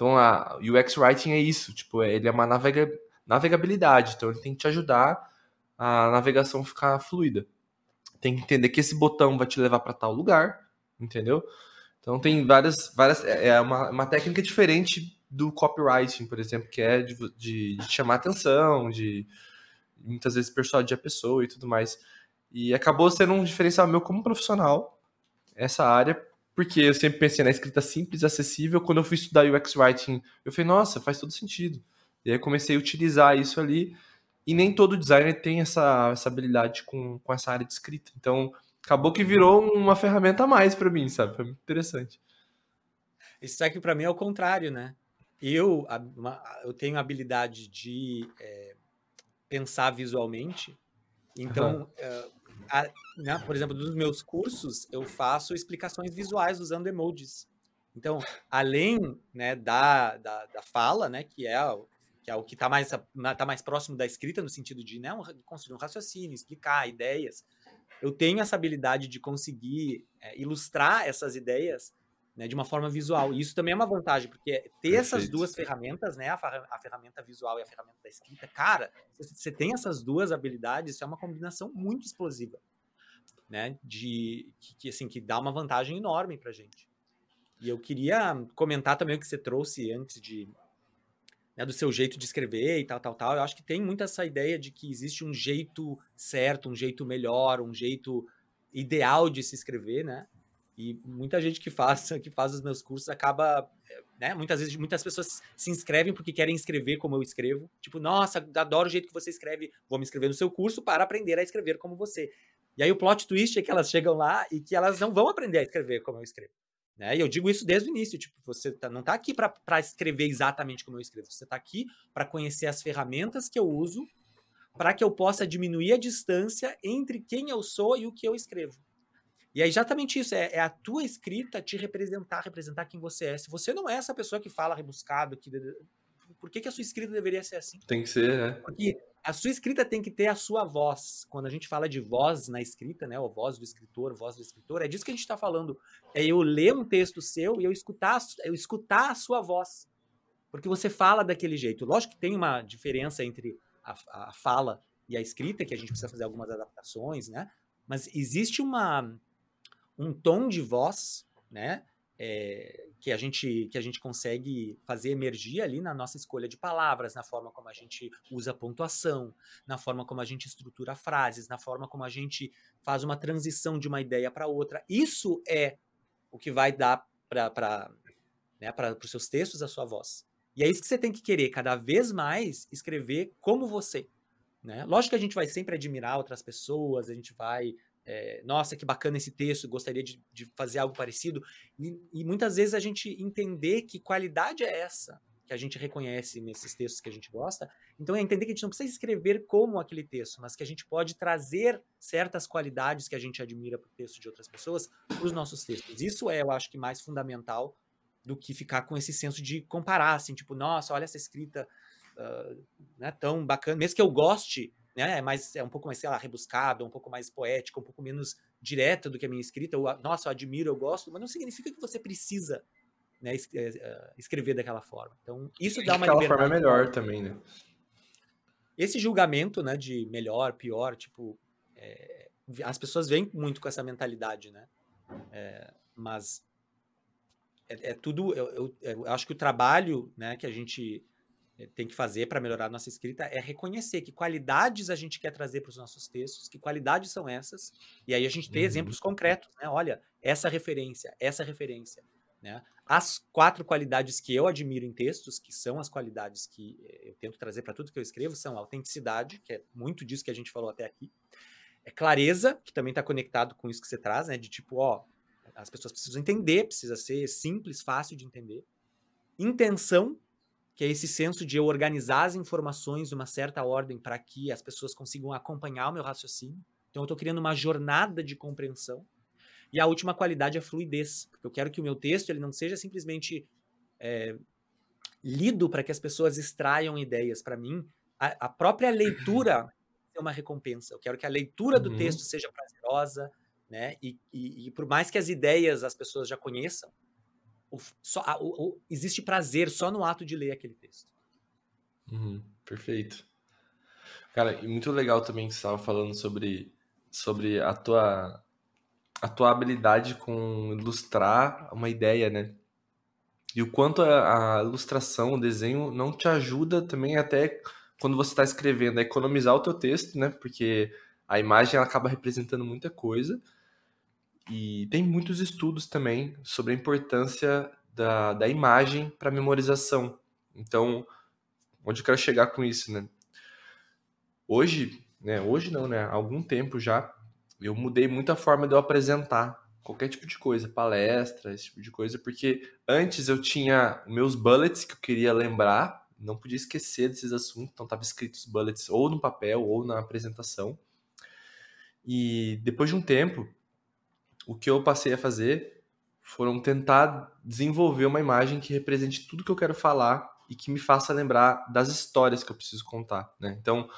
Speaker 1: Então, a UX Writing é isso, tipo, ele é uma navega navegabilidade, então ele tem que te ajudar a navegação ficar fluida. Tem que entender que esse botão vai te levar para tal lugar, entendeu? Então tem várias, várias é, é uma, uma técnica diferente do copywriting, por exemplo, que é de, de, de chamar atenção, de muitas vezes persuadir a pessoa e tudo mais. E acabou sendo um diferencial meu como profissional, essa área, porque eu sempre pensei na escrita simples, acessível. Quando eu fui estudar UX Writing, eu falei, nossa, faz todo sentido. E aí comecei a utilizar isso ali. E nem todo designer tem essa, essa habilidade com, com essa área de escrita. Então, acabou que virou uma ferramenta a mais para mim, sabe? Foi muito interessante.
Speaker 2: Isso aqui para mim é o contrário, né? Eu, eu tenho a habilidade de é, pensar visualmente. Então, uhum a, né, por exemplo, dos meus cursos, eu faço explicações visuais usando emojis. Então, além né, da, da, da, fala, né, que é, que é o que está mais, tá mais próximo da escrita, no sentido de né, construir um raciocínio, explicar ideias, eu tenho essa habilidade de conseguir é, ilustrar essas ideias né, de uma forma visual. E isso também é uma vantagem, porque ter Perfeito. essas duas ferramentas, né, a, ferramenta visual e a ferramenta da escrita, cara, você tem essas duas habilidades, isso é uma combinação muito explosiva, né, de que, que assim que dá uma vantagem enorme para gente. E eu queria comentar também o que você trouxe antes de né, do seu jeito de escrever e tal, tal, tal. Eu acho que tem muito essa ideia de que existe um jeito certo, um jeito melhor, um jeito ideal de se escrever, né? E muita gente que faz, que faz os meus cursos acaba, né? Muitas vezes, muitas pessoas se inscrevem porque querem escrever como eu escrevo. Tipo, nossa, adoro o jeito que você escreve, vou me inscrever no seu curso para aprender a escrever como você. E aí o plot twist é que elas chegam lá e que elas não vão aprender a escrever como eu escrevo. Né? E eu digo isso desde o início, tipo, você tá, não está aqui para escrever exatamente como eu escrevo, você está aqui para conhecer as ferramentas que eu uso para que eu possa diminuir a distância entre quem eu sou e o que eu escrevo. E é exatamente isso, é, é, a tua escrita te representar, representar quem você é. Se você não é essa pessoa que fala rebuscado, que, por que, que a sua escrita deveria ser assim?
Speaker 1: Tem que ser, né?
Speaker 2: Porque a sua escrita tem que ter a sua voz. Quando a gente fala de voz na escrita, né, ou voz do escritor, voz do escritor, é disso que a gente está falando. É eu ler um texto seu e eu escutar, eu escutar a sua voz. Porque você fala daquele jeito. Lógico que tem uma diferença entre a, a fala e a escrita, que a gente precisa fazer algumas adaptações, né? Mas existe uma um tom de voz, né? É, que a gente que a gente consegue fazer emergir ali na nossa escolha de palavras, na forma como a gente usa pontuação, na forma como a gente estrutura frases, na forma como a gente faz uma transição de uma ideia para outra. Isso é o que vai dar para né, para os seus textos a sua voz. E é isso que você tem que querer, cada vez mais escrever como você. Né? Lógico que a gente vai sempre admirar outras pessoas, a gente vai é, nossa, que bacana esse texto, gostaria de, de fazer algo parecido. E, e, muitas vezes a gente entender que qualidade é essa que a gente reconhece nesses textos que a gente gosta. Então é entender que a gente não precisa escrever como aquele texto, mas que a gente pode trazer certas qualidades que a gente admira para o texto de outras pessoas para os nossos textos. Isso é, eu acho que, mais fundamental do que ficar com esse senso de comparar, assim, tipo, nossa, olha essa escrita uh, né, tão bacana, mesmo que eu goste né? É mais é um pouco mais, sei lá, rebuscado, um pouco mais poético, um pouco menos direta do que a minha escrita. Eu, nossa, eu admiro, eu gosto, mas não significa que você precisa né, eh, eh, escrever daquela forma. Então, isso dá uma
Speaker 1: Aquela forma é melhor também, né?
Speaker 2: Esse julgamento, né, de melhor, pior, tipo, é, as pessoas vêm muito com essa mentalidade, né? É, mas é, é tudo. Eu, eu, eu, acho que o trabalho, né, que a gente tem que fazer para melhorar a nossa escrita é reconhecer que qualidades a gente quer trazer para os nossos textos, que qualidades são essas, e aí a gente ter uhum. exemplos concretos, né? Olha, essa referência, essa referência, né? As quatro qualidades que eu admiro em textos, que são as qualidades que eh, eu tento trazer para tudo que eu escrevo, são autenticidade, que é muito disso que a gente falou até aqui, é clareza, que também está conectado com isso que você traz, né? De tipo, ó, as pessoas precisam entender, precisa ser simples, fácil de entender. Intenção, que é esse senso de eu organizar as informações numa certa ordem para que as pessoas consigam acompanhar o meu raciocínio. Então, eu estou criando uma jornada de compreensão. E a última qualidade é a fluidez, porque eu quero que o meu texto ele não seja simplesmente é, lido para que as pessoas extraiam ideias. Para mim, a, a, própria leitura é uma recompensa. Eu quero que a leitura do uhum. texto seja prazerosa, né? E, e, e por mais que as ideias as pessoas já conheçam, o, só, o, o, existe prazer só no ato de ler aquele texto.
Speaker 1: Uhum, perfeito. Cara, e muito legal também que você estava falando sobre, sobre a tua a tua habilidade com ilustrar uma ideia, né? E o quanto a, a ilustração, o desenho não te ajuda também até quando você está escrevendo a economizar o teu texto, né? Porque a imagem ela acaba representando muita coisa e tem muitos estudos também sobre a importância da, da imagem para memorização. Então, onde eu quero chegar com isso, né? Hoje, né? Hoje não, né? Há algum tempo já, eu mudei muito a forma de eu apresentar qualquer tipo de coisa, palestra, esse tipo de coisa, porque antes eu tinha meus bullets que eu queria lembrar, não podia esquecer desses assuntos, então estava escritos bullets ou no papel ou na apresentação. E depois de um tempo, o que eu passei a fazer foram tentar desenvolver uma imagem que represente tudo que eu quero falar e que me faça lembrar das histórias que eu preciso contar, né? Então,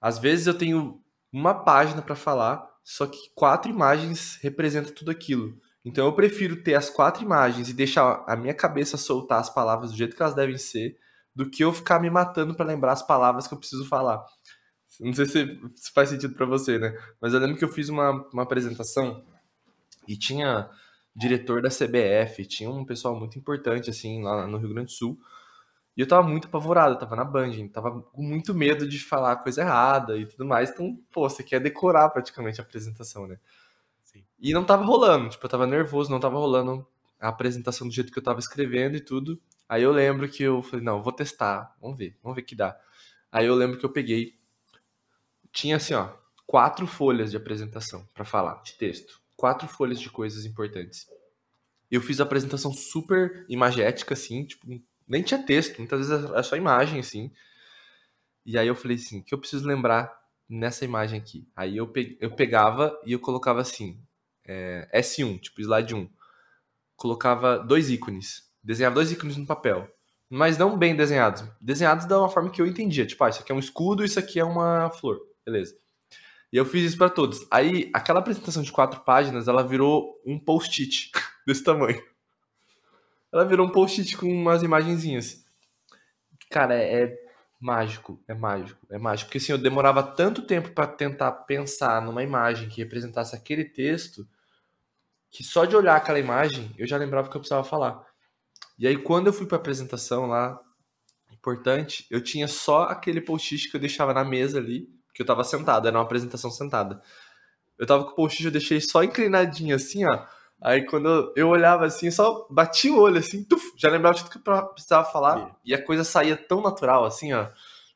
Speaker 1: às vezes eu tenho uma página para falar, só que quatro imagens representam tudo aquilo. Então eu prefiro ter as quatro imagens e deixar a minha cabeça soltar as palavras do jeito que elas devem ser, do que eu ficar me matando para lembrar as palavras que eu preciso falar. Não sei se, faz sentido para você, né? Mas eu lembro que eu fiz uma, uma apresentação e tinha diretor da CBF, tinha um pessoal muito importante, assim, lá no Rio Grande do Sul. E eu tava muito apavorado, tava na Band, tava com muito medo de falar coisa errada e tudo mais. Então, pô, você quer decorar praticamente a apresentação, né? Sim. E não tava rolando, tipo, eu tava nervoso, não tava rolando a apresentação do jeito que eu tava escrevendo e tudo. Aí eu lembro que eu falei, não, vou testar, vamos ver, vamos ver que dá. Aí eu lembro que eu peguei, tinha assim, ó, quatro folhas de apresentação para falar, de texto. Quatro folhas de coisas importantes. Eu fiz a apresentação super imagética, assim, tipo, nem tinha texto, muitas vezes é só imagem, assim. E aí eu falei assim, o que eu preciso lembrar nessa imagem aqui? Aí eu, eu pegava e eu colocava assim, é, S1, tipo slide 1. Colocava dois ícones, desenhava dois ícones no papel, mas não bem desenhados, desenhados da uma forma que eu entendia, tipo, ah, isso aqui é um escudo, isso aqui é uma flor, beleza. E eu fiz isso para todos. Aí, aquela apresentação de quatro páginas, ela virou um post-it desse tamanho. Ela virou um post-it com umas imagenzinhas. Cara, é, é, mágico, é mágico, é mágico. Porque assim, eu demorava tanto tempo para tentar pensar numa imagem que representasse aquele texto, que só de olhar aquela imagem, eu já lembrava o que eu precisava falar. E aí, quando eu fui pra apresentação lá, importante, eu tinha só aquele post-it que eu deixava na mesa ali, que eu tava sentado, era uma apresentação sentada. Eu tava com o post-it, eu deixei só inclinadinho assim, ó. Aí quando eu olhava assim, só bati o olho assim, tuf, já lembrava tudo que eu precisava falar e a coisa saía tão natural assim, ó.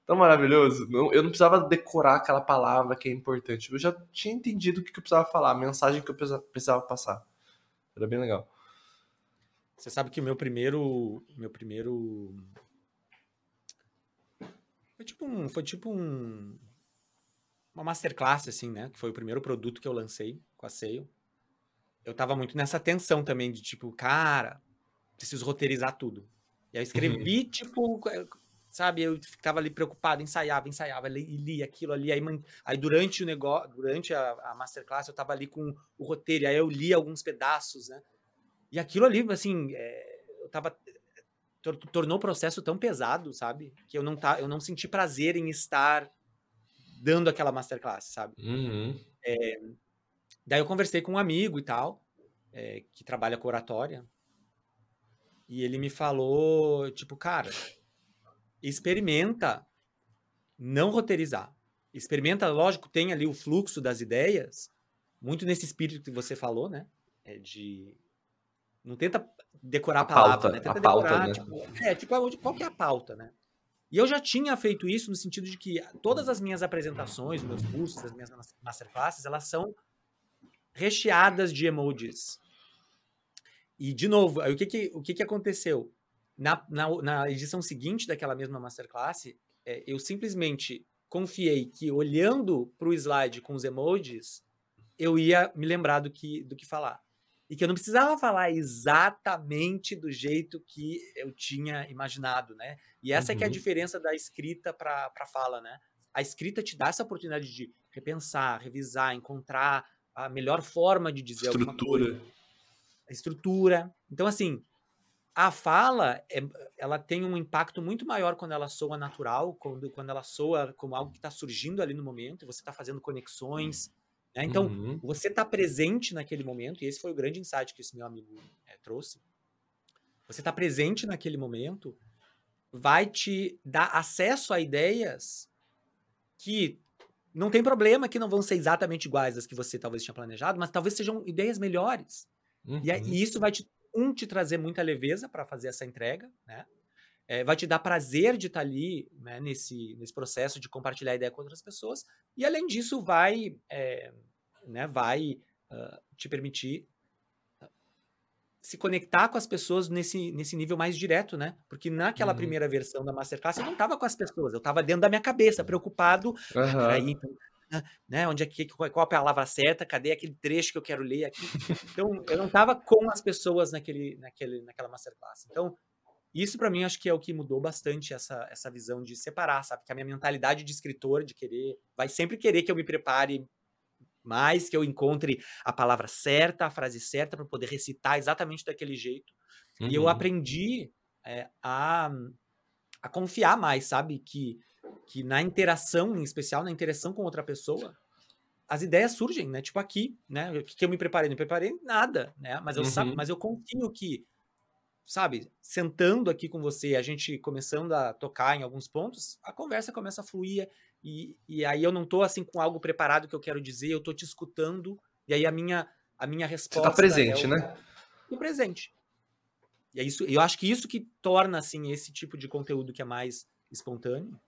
Speaker 1: Tão maravilhoso. Eu não precisava decorar aquela palavra que é importante. Eu já tinha entendido o que eu precisava falar, a mensagem que eu precisava passar. Era bem legal.
Speaker 2: Você sabe que o meu primeiro. Meu primeiro. Foi tipo um. Foi tipo um uma masterclass, assim, né? Que foi o primeiro produto que eu lancei com a Seio. Eu tava muito nessa tensão também de tipo, cara, preciso roteirizar tudo. E aí eu escrevi, uhum. tipo, eh, sabe, eu ficava ali preocupado, ensaiava, ensaiava, li, lia aquilo ali. Aí, aí durante o negócio, durante a, a masterclass, eu tava ali com o roteiro, aí eu li alguns pedaços, né? E aquilo ali, assim, é, eu tava tornou o processo tão pesado, sabe? Que eu não tá, eu não senti prazer em estar dando aquela masterclass, sabe?
Speaker 1: Uhum.
Speaker 2: É, daí eu conversei com um amigo e tal, é, que trabalha com oratória, e ele me falou, tipo, cara, experimenta não roteirizar. Experimenta, lógico, tem ali o fluxo das ideias, muito nesse espírito que você falou, né? É de não tenta decorar a, a palavra, pauta, né? Tenta a decorar, pauta, né? tipo, é, tipo, qual que é a pauta, né? E eu já tinha feito isso no sentido de que todas as minhas apresentações, meus cursos, as minhas masterclasses, elas são recheadas de emojis. E, de novo, o, que, que, o que, que aconteceu? Na, na, na edição seguinte daquela mesma masterclass, é, eu simplesmente confiei que, olhando para o slide com os emojis, eu ia me lembrar do que, do que falar e que eu não precisava falar exatamente do jeito que eu tinha imaginado, né? E essa uhum. é que é a uhum. diferença da escrita para a fala, né? A escrita te dá essa oportunidade de repensar, revisar, encontrar a melhor forma de dizer
Speaker 1: estrutura. alguma
Speaker 2: coisa. A estrutura. Então, assim, a fala, é, ela tem um impacto muito maior quando ela soa natural, quando, quando ela soa como algo que está surgindo ali no momento, você está fazendo conexões, né? Então, uhum. você está presente naquele momento, e esse foi o grande insight que esse meu amigo é, trouxe. Você está presente naquele momento, vai te dar acesso a ideias que não tem problema que não vão ser exatamente iguais às que você talvez tinha planejado, mas talvez sejam ideias melhores. Uhum. E, isso vai te, um, te trazer muita leveza para fazer essa entrega, né? É, vai te dar prazer de estar tá ali né, nesse, nesse processo de compartilhar ideia com outras pessoas. E além disso, vai, é, né, vai uh, te permitir se conectar com as pessoas nesse, nesse nível mais direto, né? Porque naquela uhum. primeira versão da Masterclass eu não estava com as pessoas, eu estava dentro da minha cabeça, preocupado. Uhum. Aí, então, né, onde é que, qual é a palavra certa? Cadê aquele trecho que eu quero ler aqui? Então, eu não estava com as pessoas naquele, naquele, naquela Masterclass. Então, isso para mim acho que é o que mudou bastante essa, essa visão de separar, sabe? Que a minha mentalidade de escritor, de querer, vai sempre querer que eu me prepare mais, que eu encontre a palavra certa, a frase certa para poder recitar exatamente daquele jeito. Uhum. E eu uhum. aprendi é, a, a confiar mais, sabe? Que, que na interação, em especial na interação com outra pessoa, as ideias surgem, né? Tipo aqui, né? O que eu me preparei? Não me preparei nada, né? Mas eu, uhum. sabe, mas eu confio que sabe, sentando aqui com você, a gente começando a tocar em alguns pontos, a conversa começa a fluir e, e aí eu não tô assim com algo preparado que eu quero dizer, eu tô te escutando e aí a minha a minha resposta
Speaker 1: Você tá presente,
Speaker 2: é
Speaker 1: o, né?
Speaker 2: O presente. E é isso, eu acho que isso que torna assim esse tipo de conteúdo que é mais espontâneo,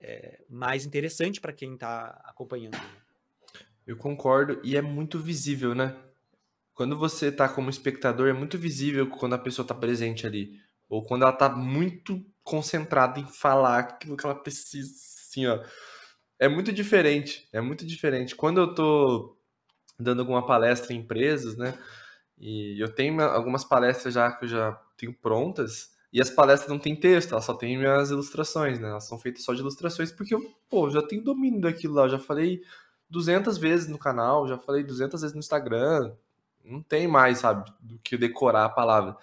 Speaker 2: é, mais interessante para quem está acompanhando.
Speaker 1: Eu concordo, e é muito visível, né? Quando você tá como espectador, é muito visível quando a pessoa tá presente ali. Ou quando ela tá muito concentrada em falar aquilo que ela precisa, assim, ó. É muito diferente, é muito diferente. Quando eu tô dando alguma palestra em empresas, né? E eu tenho algumas palestras já que eu já tenho prontas, e as palestras não tem texto, elas só tem minhas ilustrações, né? Elas são feitas só de ilustrações, porque eu, pô, já tenho domínio daquilo lá, eu já falei 200 vezes no canal, já falei 200 vezes no Instagram, não tem mais, sabe, do que decorar a palavra.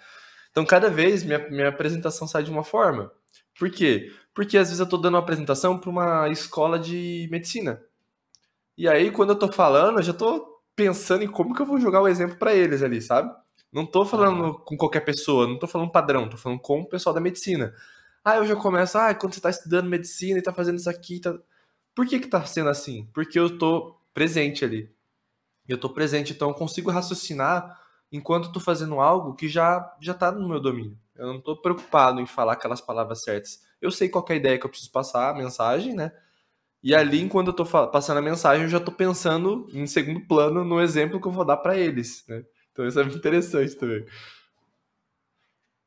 Speaker 1: Então, cada vez minha, minha apresentação sai de uma forma. Por quê? Porque às vezes eu estou dando uma apresentação para uma escola de medicina. E aí, quando eu estou falando, eu já estou pensando em como que eu vou jogar o exemplo para eles ali, sabe? Não estou falando com qualquer pessoa, não estou falando padrão, estou falando com o pessoal da medicina. Ah, eu já começo, ah, quando você está estudando medicina e está fazendo isso aqui, tá... por que que tá sendo assim? Porque eu estou presente ali. Eu estou presente, então eu consigo raciocinar enquanto estou fazendo algo que já já está no meu domínio. Eu não estou preocupado em falar aquelas palavras certas. Eu sei qual é a ideia que eu preciso passar, a mensagem, né? E ali, enquanto eu estou passando a mensagem, eu já estou pensando em segundo plano no exemplo que eu vou dar para eles, né? Então isso é muito interessante também.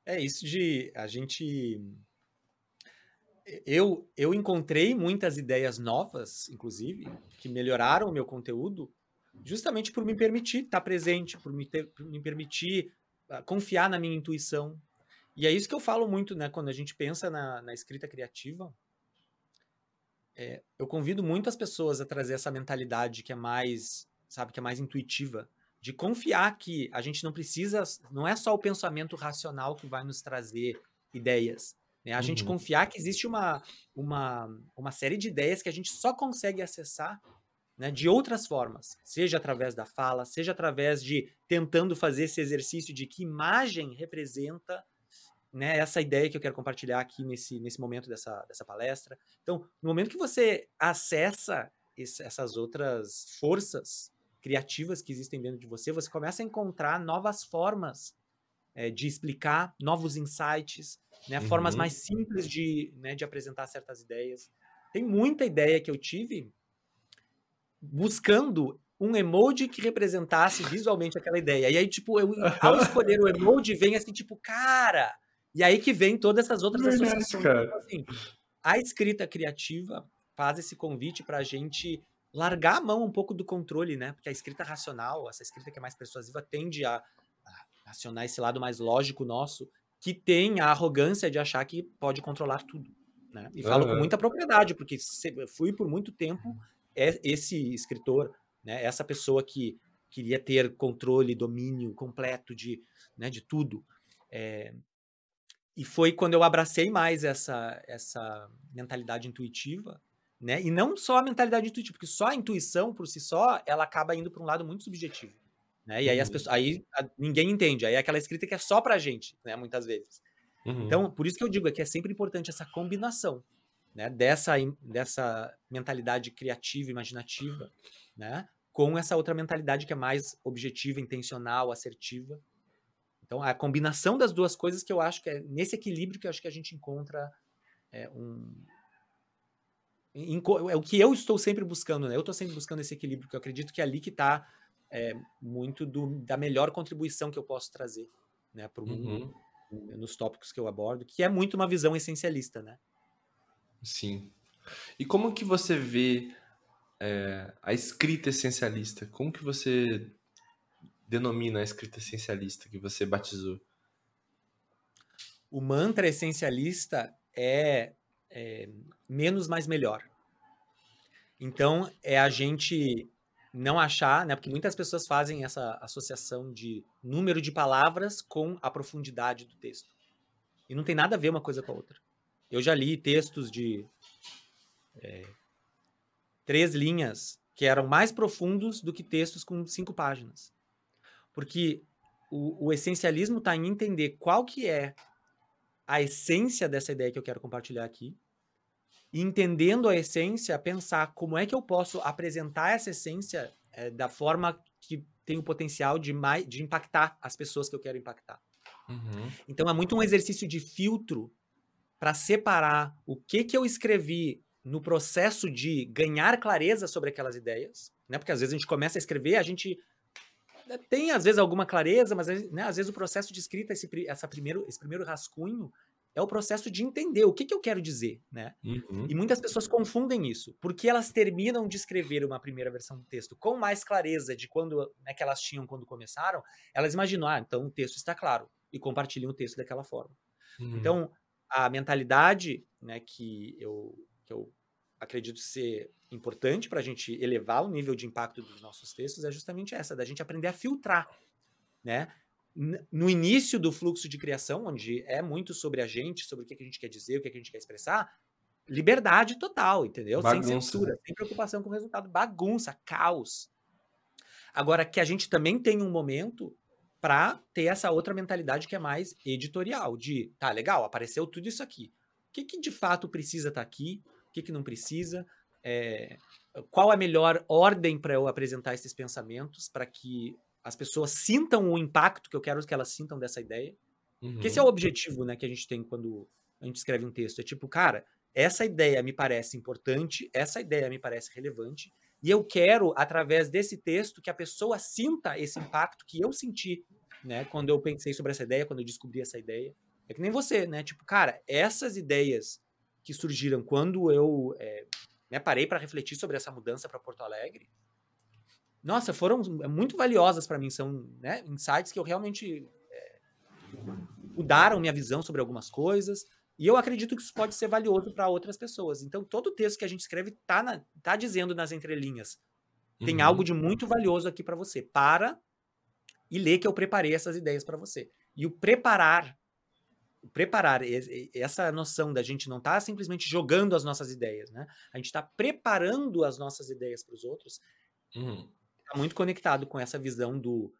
Speaker 2: É isso de a gente eu eu encontrei muitas ideias novas, inclusive, que melhoraram o meu conteúdo justamente por me permitir estar presente, por me, ter, por me permitir uh, confiar na minha intuição. E é isso que eu falo muito, né, quando a gente pensa na, na escrita criativa. É, eu convido muitas pessoas a trazer essa mentalidade que é mais, sabe, que é mais intuitiva, de confiar que a gente não precisa, não é só o pensamento racional que vai nos trazer ideias. Né? A uhum. gente confiar que existe uma, uma, uma série de ideias que a gente só consegue acessar né, de outras formas, seja através da fala, seja através de tentando fazer esse exercício de que imagem representa né, essa ideia que eu quero compartilhar aqui nesse, nesse momento dessa, dessa palestra. Então, no momento que você acessa esse, essas outras forças criativas que existem dentro de você, você começa a encontrar novas formas é, de explicar, novos insights, né, uhum. formas mais simples de, né, de apresentar certas ideias. Tem muita ideia que eu tive buscando um emoji que representasse visualmente aquela ideia. E aí, tipo, eu, ao escolher o emoji, vem assim, tipo, cara. E aí que vem todas essas outras Verdade, associações. Então, assim, a escrita criativa faz esse convite para a gente largar a mão um pouco do controle, né? Porque a escrita racional, essa escrita que é mais persuasiva, tende a, a acionar esse lado mais lógico nosso, que tem a arrogância de achar que pode controlar tudo. Né? E falo uhum. com muita propriedade, porque fui por muito tempo é esse escritor, né, essa pessoa que queria ter controle, domínio completo de, né, de tudo. É, e foi quando eu abracei mais essa, essa mentalidade intuitiva, né? E não só a mentalidade intuitiva, porque só a intuição por si só, ela acaba indo para um lado muito subjetivo, né? E aí as uhum. pessoas, aí a, ninguém entende, aí é aquela escrita que é só pra gente, né, muitas vezes. Uhum. Então, por isso que eu digo é que é sempre importante essa combinação, né, dessa, dessa mentalidade criativa, imaginativa, né, com essa outra mentalidade que é mais objetiva, intencional, assertiva. Então, a combinação das duas coisas que eu acho que é nesse equilíbrio que eu acho que a gente encontra é, um. É o que eu estou sempre buscando, né? Eu estou sempre buscando esse equilíbrio, que eu acredito que é ali que está é, muito do, da melhor contribuição que eu posso trazer né, para o mundo, uhum. nos tópicos que eu abordo, que é muito uma visão essencialista, né?
Speaker 1: Sim. E como que você vê é, a escrita essencialista? Como que você denomina a escrita essencialista que você batizou?
Speaker 2: O mantra essencialista é, é menos mais melhor. Então, é a gente não achar, né? Porque muitas pessoas fazem essa associação de número de palavras com a profundidade do texto. E não tem nada a ver uma coisa com a outra. Eu já li textos de é, três linhas que eram mais profundos do que textos com cinco páginas. Porque o, o essencialismo está em entender qual que é a essência dessa ideia que eu quero compartilhar aqui, e entendendo a essência, pensar como é que eu posso apresentar essa essência é, da forma que tem o potencial de, mais, de impactar as pessoas que eu quero impactar. Uhum. Então é muito um exercício de filtro para separar o que que eu escrevi no processo de ganhar clareza sobre aquelas ideias né? Porque às vezes a gente começa a escrever, a gente né, tem às vezes alguma clareza, mas né, às vezes o processo de escrita, esse, essa primeiro, esse primeiro rascunho, é o processo de entender o que, que eu quero dizer, né? Uhum. E muitas pessoas confundem isso, porque elas terminam de escrever uma primeira versão do texto com mais clareza de quando né, que elas tinham quando começaram, elas imaginam, ah, então o texto está claro, e compartilham o texto daquela forma. Uhum. Então, a mentalidade né, que, eu, que eu acredito ser importante para a gente elevar o nível de impacto dos nossos textos é justamente essa, da gente aprender a filtrar, né? no início do fluxo de criação, onde é muito sobre a gente, sobre o que a gente quer dizer, o que a gente quer expressar, liberdade total, entendeu? Bagunça. Sem censura, sem preocupação com o resultado. Bagunça, caos. Agora, que a gente também tem um momento para ter essa outra mentalidade que é mais editorial, de, tá, legal, apareceu tudo isso aqui. O que, que de fato precisa estar tá aqui? O que, que não precisa? É, qual a melhor ordem para eu apresentar esses pensamentos para que as pessoas sintam o impacto que eu quero que elas sintam dessa ideia. Uhum. Porque esse é o objetivo né, que a gente tem quando a gente escreve um texto. É tipo, cara, essa ideia me parece importante, essa ideia me parece relevante, e eu quero, através desse texto, que a pessoa sinta esse impacto que eu senti, né? Quando eu pensei sobre essa ideia, quando eu descobri essa ideia. É que nem você, né? Tipo, cara, essas ideias que surgiram quando eu é, né, parei para refletir sobre essa mudança para Porto Alegre, nossa, foram muito valiosas para mim. São né, insights que eu realmente é, mudaram minha visão sobre algumas coisas. E eu acredito que isso pode ser valioso para outras pessoas. Então, todo texto que a gente escreve tá, na, tá dizendo nas entrelinhas. Tem uhum. algo de muito valioso aqui para você. Para e lê que eu preparei essas ideias para você. E o preparar, o preparar, essa noção da gente não tá simplesmente jogando as nossas ideias, né? A gente está preparando as nossas ideias para os outros. Uhum está muito conectado com essa visão do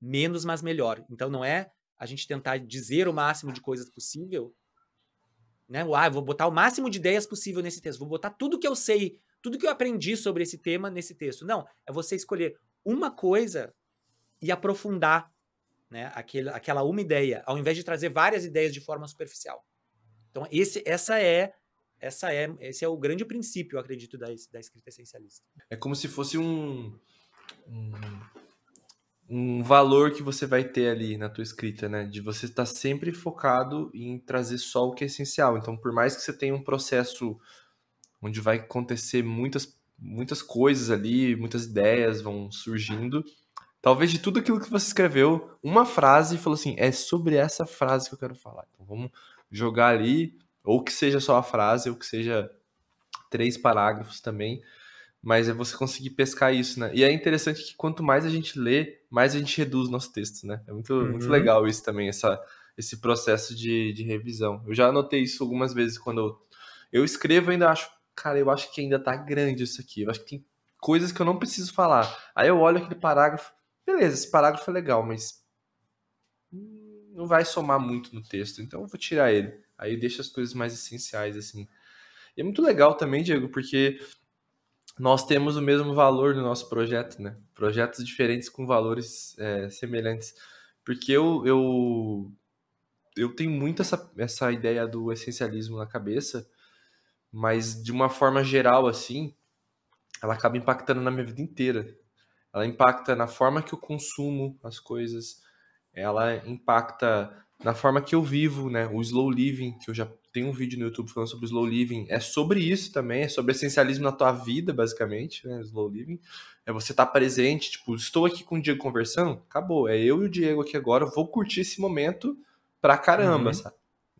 Speaker 2: menos, mas melhor. Então não é a gente tentar dizer o máximo de coisas possível, né? Ah, vou botar o máximo de ideias possível nesse texto, vou botar tudo que eu sei, tudo que eu aprendi sobre esse tema nesse texto. Não, é você escolher uma coisa e aprofundar, né, aquele, aquela uma ideia, ao invés de trazer várias ideias de forma superficial. Então esse, essa é essa é esse é o grande princípio, eu acredito, da, da escrita essencialista.
Speaker 1: É como se fosse um um, um valor que você vai ter ali na tua escrita, né? De você estar sempre focado em trazer só o que é essencial. Então, por mais que você tenha um processo onde vai acontecer muitas, muitas coisas ali, muitas ideias vão surgindo, talvez de tudo aquilo que você escreveu, uma frase falou assim: é sobre essa frase que eu quero falar. Então, vamos jogar ali, ou que seja só a frase, ou que seja três parágrafos também mas é você conseguir pescar isso, né? E é interessante que quanto mais a gente lê, mais a gente reduz o nosso texto, né? É muito, uhum. muito legal isso também, essa, esse processo de, de revisão. Eu já anotei isso algumas vezes quando eu, eu escrevo ainda acho, cara, eu acho que ainda tá grande isso aqui. Eu acho que tem coisas que eu não preciso falar. Aí eu olho aquele parágrafo, beleza, esse parágrafo é legal, mas não vai somar muito no texto, então eu vou tirar ele. Aí deixa as coisas mais essenciais, assim. E é muito legal também, Diego, porque nós temos o mesmo valor no nosso projeto, né? Projetos diferentes com valores é, semelhantes. Porque eu, eu, eu tenho muito essa, essa ideia do essencialismo na cabeça, mas de uma forma geral, assim, ela acaba impactando na minha vida inteira. Ela impacta na forma que eu consumo as coisas, ela impacta na forma que eu vivo, né? O slow living, que eu já tenho um vídeo no YouTube falando sobre slow living. É sobre isso também, é sobre essencialismo na tua vida, basicamente, né? Slow living. É você estar tá presente, tipo, estou aqui com o Diego conversando, acabou. É eu e o Diego aqui agora, vou curtir esse momento pra caramba, uhum. sabe?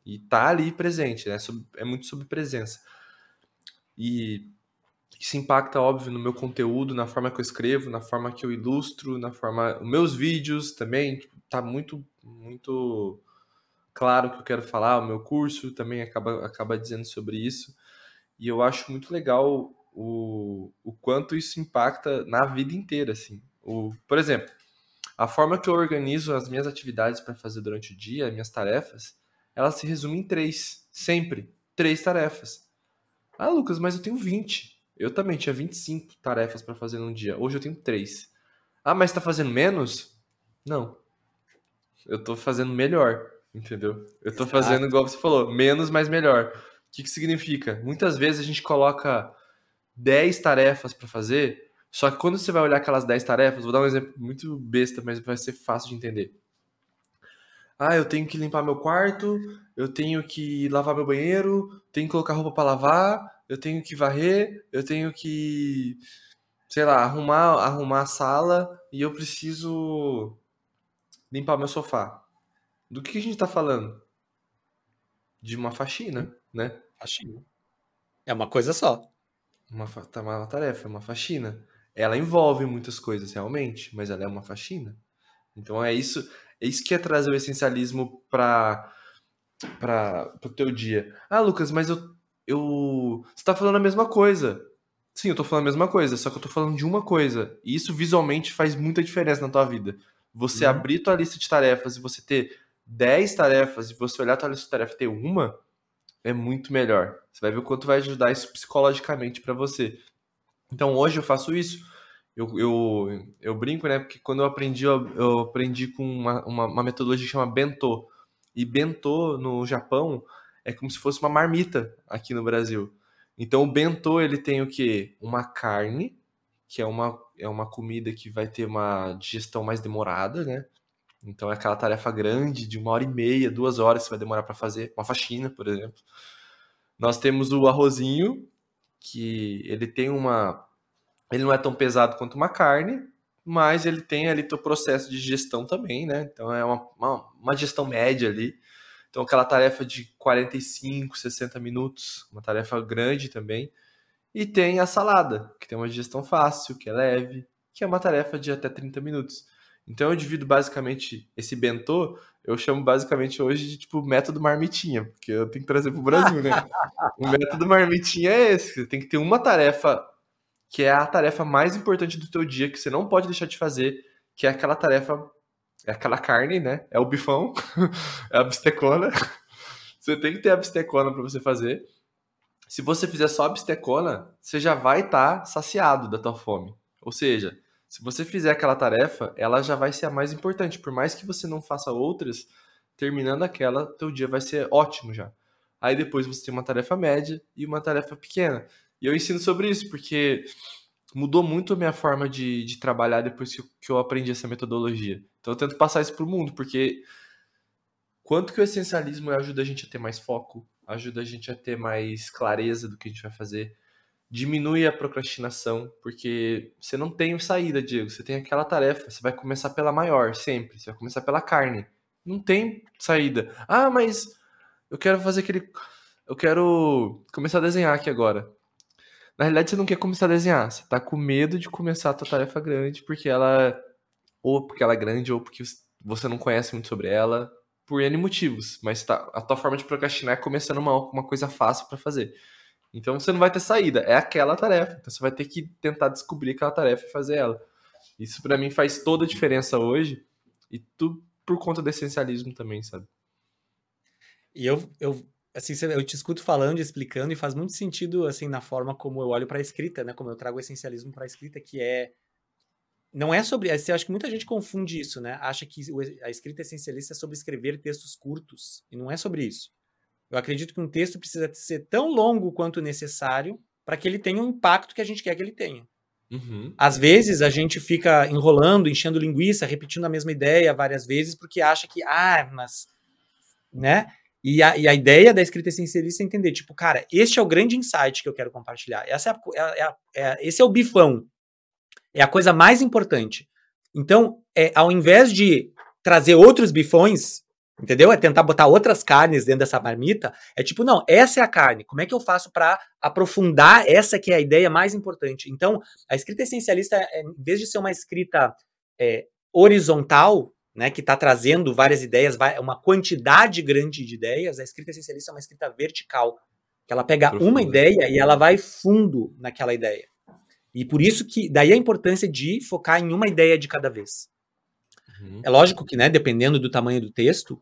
Speaker 1: E tá ali presente, né? É muito sobre presença. E isso impacta, óbvio, no meu conteúdo, na forma que eu escrevo, na forma que eu ilustro, na forma. Os meus vídeos também, tipo, tá muito, muito claro que eu quero falar, o meu curso também acaba, acaba dizendo sobre isso. E eu acho muito legal o, o quanto isso impacta na vida inteira, assim. O, por exemplo, a forma que eu organizo as minhas atividades para fazer durante o dia, as minhas tarefas, elas se resumem em três, sempre. Três tarefas. Ah, Lucas, mas eu tenho 20. Eu também tinha 25 tarefas para fazer num dia. Hoje eu tenho três. Ah, mas está fazendo menos? Não. Eu estou fazendo melhor. Entendeu? Eu tô fazendo igual você falou, menos, mas melhor. O que, que significa? Muitas vezes a gente coloca 10 tarefas para fazer, Só que quando você vai olhar aquelas 10 tarefas, vou dar um exemplo muito besta, mas vai ser fácil de entender. Ah, eu tenho que limpar meu quarto, eu tenho que lavar meu banheiro, tenho que colocar roupa para lavar, eu tenho que varrer, eu tenho que, sei lá, arrumar, arrumar a sala e eu preciso limpar meu sofá. Do que a gente tá falando? De uma faxina, né?
Speaker 2: Faxina. É uma coisa só.
Speaker 1: Uma, tá uma tarefa, é uma faxina. Ela envolve muitas coisas, realmente, mas ela é uma faxina. Então é isso, é isso que é trazer o essencialismo para para o teu dia. Ah, Lucas, mas eu, eu você tá falando a mesma coisa. Sim, eu tô falando a mesma coisa, só que eu tô falando de uma coisa. E isso visualmente faz muita diferença na tua vida. Você uhum. abrir tua lista de tarefas e você ter 10 tarefas e você olhar tua lista de tarefas e ter uma, é muito melhor. Você vai ver o quanto vai ajudar isso psicologicamente para você. Então hoje eu faço isso. Eu, eu, eu brinco, né? Porque quando eu aprendi, eu, eu aprendi com uma, uma, uma, metodologia que chama Bento. E Bento no Japão é como se fosse uma marmita aqui no Brasil. Então o Bento ele tem o que? Uma carne, que é uma, é uma comida que vai ter uma digestão mais demorada, né? Então é aquela tarefa grande de uma hora e meia, duas horas que você vai demorar para fazer, uma faxina, por exemplo. Nós temos o arrozinho, que ele tem uma. Ele não é tão pesado quanto uma carne, mas ele tem ali o processo de gestão também, né? Então é uma, uma, uma gestão média ali. Então aquela tarefa de 45, 60 minutos, uma tarefa grande também. E tem a salada, que tem uma digestão fácil, que é leve, que é uma tarefa de até 30 minutos. Então eu divido basicamente esse bentô, eu chamo basicamente hoje de tipo método marmitinha, porque eu tenho que trazer pro Brasil, né? o método marmitinha é esse, você tem que ter uma tarefa que é a tarefa mais importante do teu dia, que você não pode deixar de fazer, que é aquela tarefa, é aquela carne, né? É o bifão, é a bistecona. Você tem que ter a bistecona para você fazer. Se você fizer só a bistecona, você já vai estar tá saciado da tua fome. Ou seja, se você fizer aquela tarefa, ela já vai ser a mais importante. Por mais que você não faça outras, terminando aquela, teu dia vai ser ótimo já. Aí depois você tem uma tarefa média e uma tarefa pequena. E eu ensino sobre isso, porque mudou muito a minha forma de, de trabalhar depois que, que eu aprendi essa metodologia. Então eu tento passar isso para o mundo, porque quanto que o essencialismo ajuda a gente a ter mais foco, ajuda a gente a ter mais clareza do que a gente vai fazer, diminui a procrastinação, porque você não tem saída, Diego. Você tem aquela tarefa, você vai começar pela maior, sempre. Você vai começar pela carne. Não tem saída. Ah, mas eu quero fazer aquele. Eu quero começar a desenhar aqui agora. Na realidade, você não quer começar a desenhar. Você tá com medo de começar a tua tarefa grande, porque ela. Ou porque ela é grande, ou porque você não conhece muito sobre ela, por N motivos. Mas tá, a tua forma de procrastinar é começando uma, uma coisa fácil para fazer. Então você não vai ter saída, é aquela tarefa. Então você vai ter que tentar descobrir aquela tarefa e fazer ela. Isso para mim faz toda a diferença hoje e tudo por conta do essencialismo também, sabe?
Speaker 2: E eu, eu assim, eu te escuto falando, explicando e faz muito sentido assim na forma como eu olho para a escrita, né? Como eu trago o essencialismo para a escrita, que é não é sobre, assim, eu acho que muita gente confunde isso, né? Acha que a escrita essencialista é sobre escrever textos curtos e não é sobre isso. Eu acredito que um texto precisa ser tão longo quanto necessário para que ele tenha o impacto que a gente quer que ele tenha. Uhum. Às vezes a gente fica enrolando, enchendo linguiça, repetindo a mesma ideia várias vezes, porque acha que, ah, mas. Né? E a, e a ideia da escrita essencialista é entender, tipo, cara, este é o grande insight que eu quero compartilhar. Essa é, a, é, a, é esse é o bifão. É a coisa mais importante. Então, é, ao invés de trazer outros bifões, Entendeu? É tentar botar outras carnes dentro dessa marmita. É tipo, não, essa é a carne. Como é que eu faço para aprofundar essa que é a ideia mais importante? Então, a escrita essencialista, é, em vez de ser uma escrita é, horizontal, né, que está trazendo várias ideias, uma quantidade grande de ideias, a escrita essencialista é uma escrita vertical, que ela pega Profundo. uma ideia e ela vai fundo naquela ideia. E por isso que daí a importância de focar em uma ideia de cada vez. Uhum. É lógico que, né, dependendo do tamanho do texto,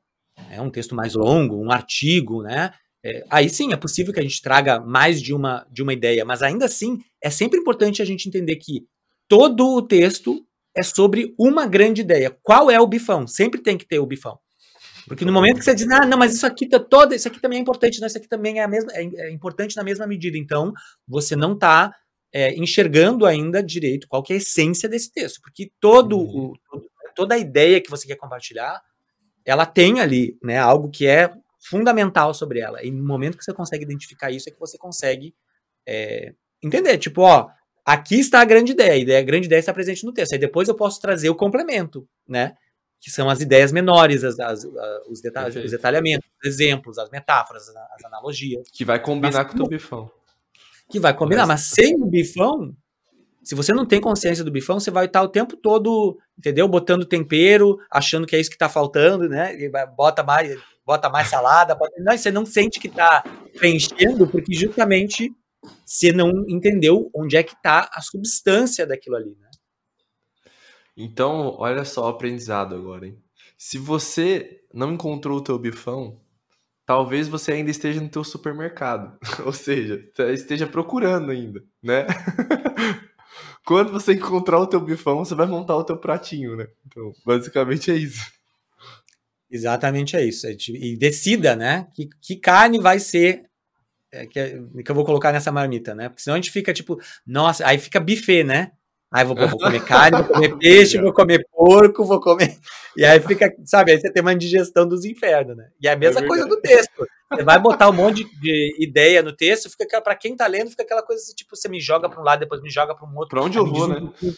Speaker 2: é um texto mais longo, um artigo, né? É, aí sim é possível que a gente traga mais de uma, de uma ideia, mas ainda assim é sempre importante a gente entender que todo o texto é sobre uma grande ideia. Qual é o bifão? Sempre tem que ter o bifão. Porque no momento que você diz, ah, não, mas isso aqui tá todo, isso aqui também é importante, não, isso aqui também é, a mesma, é, é importante na mesma medida. Então, você não está é, enxergando ainda direito qual que é a essência desse texto, porque todo uhum. o, toda a ideia que você quer compartilhar, ela tem ali, né, algo que é fundamental sobre ela. E no momento que você consegue identificar isso, é que você consegue é, entender, tipo, ó, aqui está a grande ideia, a, grande ideia está presente no texto. Aí depois eu posso trazer o complemento, né? Que são as ideias menores, as, as, os, detalhes, os detalhamentos, os exemplos, as metáforas, as analogias.
Speaker 1: Que vai combinar mas, com o teu bifão.
Speaker 2: Que vai combinar, mas sem o bifão, se você não tem consciência do bifão, você vai estar o tempo todo, entendeu? Botando tempero, achando que é isso que está faltando, né? E bota mais, bota mais salada, bota... não, você não sente que está preenchendo, porque justamente você não entendeu onde é que está a substância daquilo ali, né?
Speaker 1: Então, olha só o aprendizado agora, hein? Se você não encontrou o teu bifão, talvez você ainda esteja no teu supermercado, ou seja, esteja procurando ainda, né? Quando você encontrar o teu bifão, você vai montar o teu pratinho, né? Então, basicamente é isso.
Speaker 2: Exatamente é isso. E decida, né? Que, que carne vai ser é, que, que, eu vou colocar nessa marmita, né? Porque senão a gente fica tipo, nossa, aí fica buffet, né? Aí vou, vou comer carne, vou comer peixe, vou comer porco, vou comer. E aí fica, sabe? Aí você tem uma indigestão dos infernos, né? E é a mesma é coisa do texto. Você vai botar um monte de ideia no texto, fica para quem tá lendo, fica aquela coisa assim, tipo, você me joga para um lado, depois me joga para um outro.
Speaker 1: Para onde eu vou,
Speaker 2: um
Speaker 1: né?
Speaker 2: Pouquinho.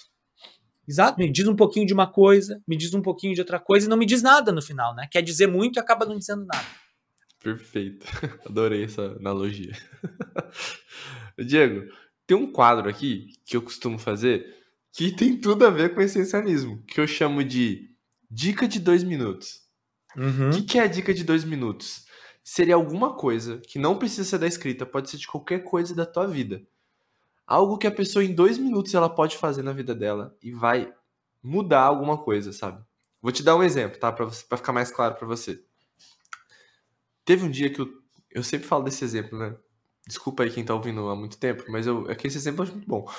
Speaker 2: Exato, me diz um pouquinho de uma coisa, me diz um pouquinho de outra coisa e não me diz nada no final, né? Quer dizer muito e acaba não dizendo nada.
Speaker 1: Perfeito. Adorei essa analogia. Diego, tem um quadro aqui que eu costumo fazer que tem tudo a ver com essencialismo, que eu chamo de dica de dois minutos. Uhum. O que, que é a dica de dois minutos? Seria alguma coisa que não precisa ser da escrita, pode ser de qualquer coisa da tua vida. Algo que a pessoa em dois minutos ela pode fazer na vida dela e vai mudar alguma coisa, sabe? Vou te dar um exemplo, tá? Pra, pra ficar mais claro para você. Teve um dia que eu, eu sempre falo desse exemplo, né? Desculpa aí quem tá ouvindo há muito tempo, mas eu, é que esse exemplo é muito bom.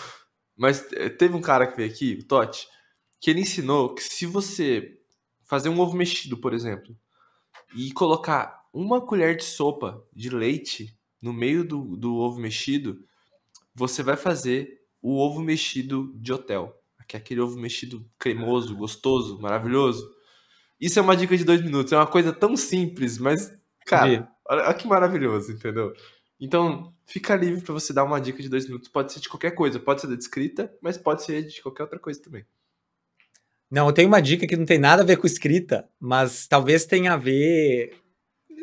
Speaker 1: Mas eh, teve um cara que veio aqui, o Totti, que ele ensinou que se você fazer um ovo mexido, por exemplo, e colocar uma colher de sopa de leite no meio do, do ovo mexido, você vai fazer o ovo mexido de hotel. Que é aquele ovo mexido cremoso, gostoso, maravilhoso. Isso é uma dica de dois minutos. É uma coisa tão simples, mas, cara, olha, olha que maravilhoso, entendeu? Então, fica livre para você dar uma dica de dois minutos. Pode ser de qualquer coisa, pode ser da escrita, mas pode ser de qualquer outra coisa também.
Speaker 2: Não, eu tenho uma dica que não tem nada a ver com escrita, mas talvez tenha a ver.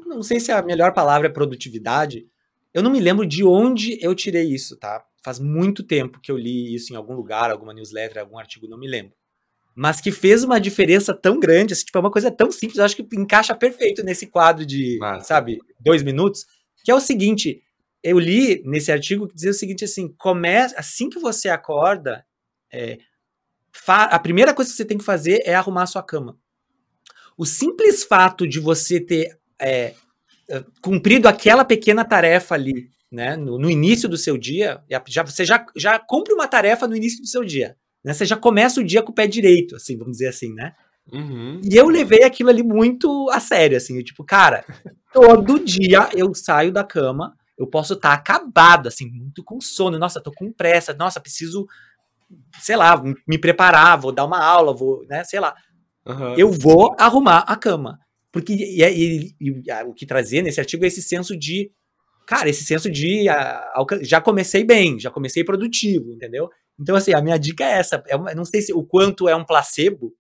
Speaker 2: Não sei se a melhor palavra é produtividade. Eu não me lembro de onde eu tirei isso, tá? Faz muito tempo que eu li isso em algum lugar, alguma newsletter, algum artigo, não me lembro. Mas que fez uma diferença tão grande, assim, tipo, é uma coisa tão simples, eu acho que encaixa perfeito nesse quadro de, sabe, dois minutos que é o seguinte, eu li nesse artigo que dizia o seguinte assim, comece, assim que você acorda, é, a primeira coisa que você tem que fazer é arrumar a sua cama. O simples fato de você ter é, é cumprido aquela pequena tarefa ali, né, no, no, início do seu dia, já, você já, já cumpre uma tarefa no início do seu dia. Né, você já começa o dia com o pé direito, assim, vamos dizer assim, né? Uhum. E eu levei aquilo ali muito a sério, assim, eu, tipo, cara, todo dia eu saio da cama, eu posso estar tá acabado, assim, muito com sono, nossa, tô com pressa, nossa, preciso, sei lá, me preparar, vou dar uma aula, vou, né, sei lá. Uhum. Eu vou arrumar a cama. Porque e, e, e, o que trazia nesse artigo é esse senso de, cara, esse senso de a, a, já comecei bem, já comecei produtivo, entendeu? Então, assim, a minha dica é essa. É uma, não sei se o quanto é um placebo,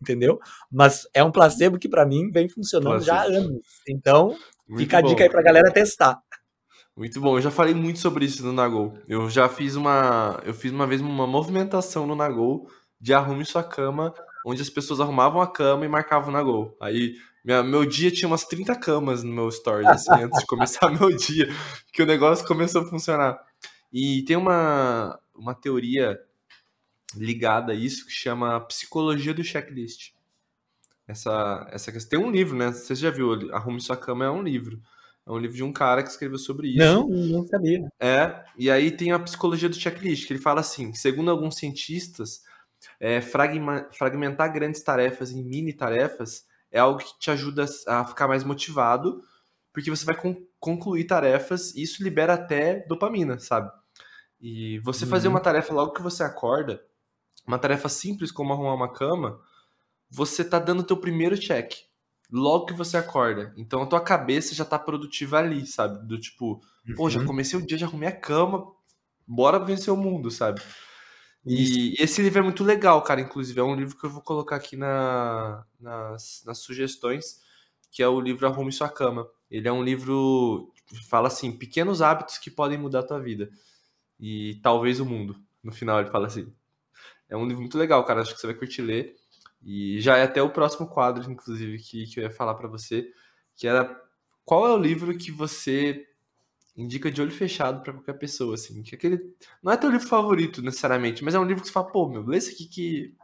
Speaker 2: entendeu? Mas é um placebo que para mim vem funcionando placebo. já há anos. Então, muito fica bom. a dica aí pra galera testar.
Speaker 1: Muito bom, eu já falei muito sobre isso no Nagol. Eu já fiz uma, eu fiz uma vez uma movimentação no Nagol de arrume sua cama, onde as pessoas arrumavam a cama e marcavam na Gol. Aí minha, meu dia tinha umas 30 camas no meu stories, assim, antes de começar meu dia, que o negócio começou a funcionar. E tem uma, uma teoria ligada a isso que chama Psicologia do Checklist. Essa, essa questão. Tem um livro, né? Você já viu? Arrume Sua Cama é um livro. É um livro de um cara que escreveu sobre isso.
Speaker 2: Não, não sabia.
Speaker 1: É, e aí tem a psicologia do checklist, que ele fala assim: segundo alguns cientistas, é, fragmentar grandes tarefas em mini tarefas é algo que te ajuda a ficar mais motivado, porque você vai con concluir tarefas e isso libera até dopamina, sabe? E você uhum. fazer uma tarefa logo que você acorda, uma tarefa simples como arrumar uma cama, você tá dando teu primeiro check logo que você acorda. Então a tua cabeça já tá produtiva ali, sabe? Do tipo, uhum. pô, já uhum. comecei o dia, já arrumei a cama, bora vencer o mundo, sabe? E esse livro é muito legal, cara. Inclusive, é um livro que eu vou colocar aqui na, nas, nas sugestões, que é o livro Arrume Sua Cama. Ele é um livro que fala assim, pequenos hábitos que podem mudar a tua vida. E talvez o mundo. No final ele fala assim. É um livro muito legal, cara. Acho que você vai curtir ler. E já é até o próximo quadro, inclusive, que, que eu ia falar para você, que era qual é o livro que você indica de olho fechado para qualquer pessoa, assim. Que aquele não é teu livro favorito necessariamente, mas é um livro que você fala, pô, meu, lê esse aqui que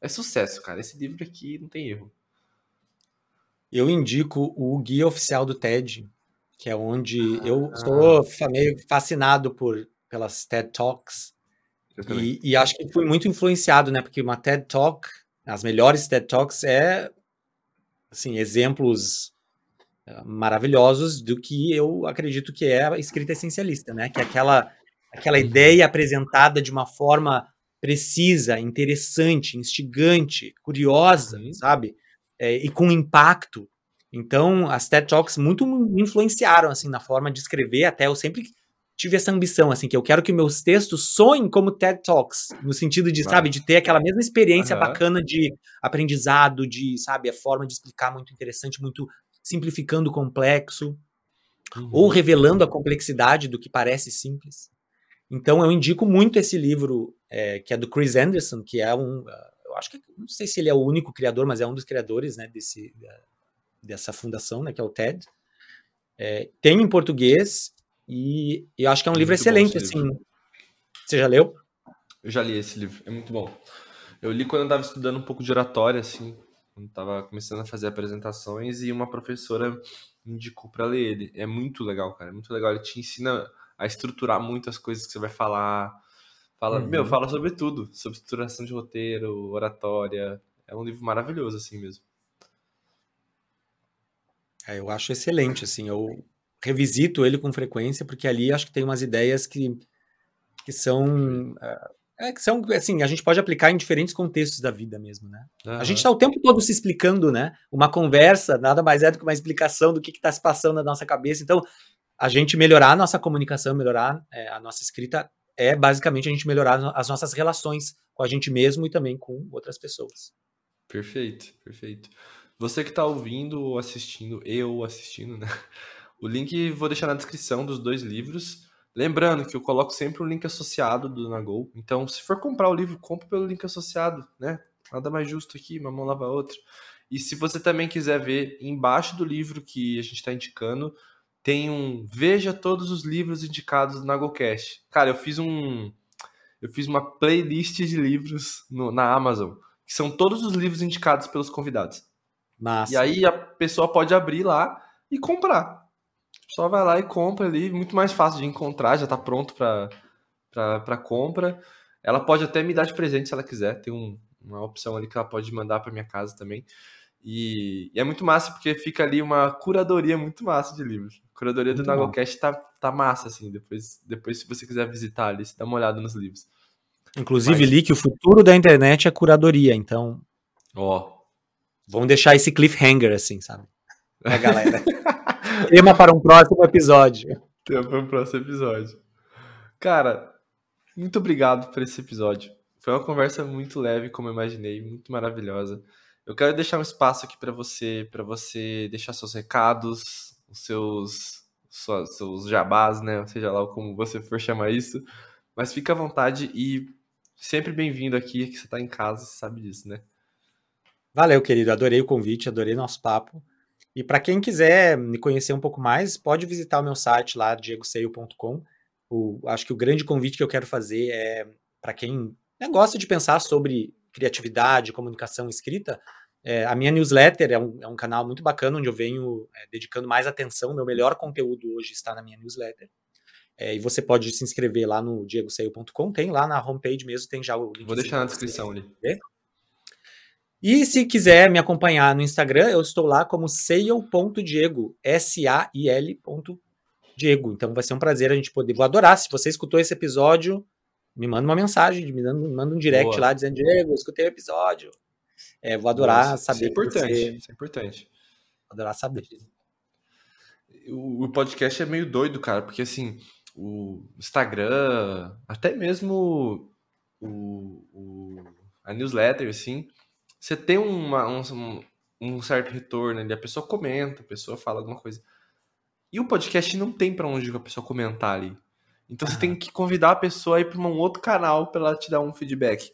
Speaker 1: é sucesso, cara. Esse livro aqui não tem erro.
Speaker 2: Eu indico o Guia Oficial do TED, que é onde ah, eu sou meio fascinado por pelas TED Talks. E, e, acho que fui muito influenciado, né? Porque uma TED Talk, as melhores TED Talks é assim, exemplos maravilhosos do que eu acredito que é a escrita essencialista, né? Que é aquela, aquela uhum. ideia apresentada de uma forma precisa, interessante, instigante, curiosa, uhum. sabe? É, e com impacto. Então, as TED Talks muito me influenciaram, assim, na forma de escrever, até eu sempre tive essa ambição, assim, que eu quero que meus textos soem como TED Talks, no sentido de, sabe, de ter aquela mesma experiência uhum. bacana de aprendizado, de, sabe, a forma de explicar muito interessante, muito simplificando o complexo, uhum. ou revelando a complexidade do que parece simples. Então eu indico muito esse livro, é, que é do Chris Anderson, que é um. Eu acho que não sei se ele é o único criador, mas é um dos criadores né, desse, dessa fundação, né, que é o TED. É, tem em português e eu acho que é um livro excelente. assim. Livro. Você já leu?
Speaker 1: Eu já li esse livro, é muito bom. Eu li quando eu estava estudando um pouco de oratória, assim, Tava começando a fazer apresentações e uma professora indicou para ler ele. É muito legal, cara. É muito legal. Ele te ensina a estruturar muitas coisas que você vai falar. Fala, uhum. meu, fala sobre tudo, sobre estruturação de roteiro, oratória. É um livro maravilhoso assim mesmo.
Speaker 2: É, eu acho excelente, assim, eu revisito ele com frequência porque ali acho que tem umas ideias que, que são uh, é que são, assim, a gente pode aplicar em diferentes contextos da vida mesmo, né? Uhum. A gente está o tempo todo se explicando, né? Uma conversa nada mais é do que uma explicação do que está se passando na nossa cabeça. Então, a gente melhorar a nossa comunicação, melhorar é, a nossa escrita, é basicamente a gente melhorar as nossas relações com a gente mesmo e também com outras pessoas.
Speaker 1: Perfeito, perfeito. Você que está ouvindo ou assistindo, eu assistindo, né? O link vou deixar na descrição dos dois livros. Lembrando que eu coloco sempre um link associado do Nagol. Então, se for comprar o livro, compre pelo link associado, né? Nada mais justo aqui, uma mão lava a outra. E se você também quiser ver embaixo do livro que a gente está indicando, tem um veja todos os livros indicados do Nagolcast. Cara, eu fiz um eu fiz uma playlist de livros no, na Amazon, que são todos os livros indicados pelos convidados. Massa. E aí a pessoa pode abrir lá e comprar. Só vai lá e compra ali, muito mais fácil de encontrar, já está pronto para compra. Ela pode até me dar de presente se ela quiser, tem um, uma opção ali que ela pode mandar para minha casa também. E, e, é muito massa porque fica ali uma curadoria muito massa de livros. A curadoria muito do Nagocast tá, tá massa, assim. Depois, depois, se você quiser visitar ali, dá uma olhada nos livros.
Speaker 2: Inclusive, Mas... li que o futuro da internet é curadoria, então.
Speaker 1: Ó. Oh.
Speaker 2: Vamos deixar esse cliffhanger, assim, sabe? É, galera. Tema para um próximo episódio.
Speaker 1: Tema para um próximo episódio. Cara, muito obrigado por esse episódio. Foi uma conversa muito leve, como eu imaginei, muito maravilhosa. Eu quero deixar um espaço aqui para você, para você deixar seus recados, os seus seus, seus jabás, né? Seja lá como você for chamar isso. Mas fica à vontade e sempre bem-vindo aqui, que você está em casa, você sabe disso, né?
Speaker 2: Valeu, querido. Adorei o convite, adorei nosso papo. E para quem quiser me conhecer um pouco mais, pode visitar o meu site lá, diegoseio.com. Acho que o grande convite que eu quero fazer é para quem né, gosta de pensar sobre criatividade, comunicação escrita, é, a minha newsletter é um, é um, canal muito bacana, onde eu venho é, dedicando mais atenção. Meu melhor conteúdo hoje está na minha newsletter. É, e você pode se inscrever lá no diegoseio.com, tem lá na homepage mesmo, tem já o
Speaker 1: link. Vou deixar na descrição ali.
Speaker 2: E se quiser me acompanhar no Instagram, eu estou lá como sail.diego, S-A-I-L. Diego. Então vai ser um prazer a gente poder. Vou adorar. Se você escutou esse episódio, me manda uma mensagem, me manda, manda um direct Boa. lá dizendo, Diego, escutei o episódio. É, vou adorar Nossa, saber.
Speaker 1: Isso é importante. Você... Isso é importante.
Speaker 2: Vou adorar saber.
Speaker 1: O, o podcast é meio doido, cara, porque assim, o Instagram, até mesmo o, o a newsletter, assim, você tem uma, um, um certo retorno ali, a pessoa comenta, a pessoa fala alguma coisa. E o podcast não tem para onde a pessoa comentar ali. Então você tem que convidar a pessoa a ir para um outro canal para ela te dar um feedback.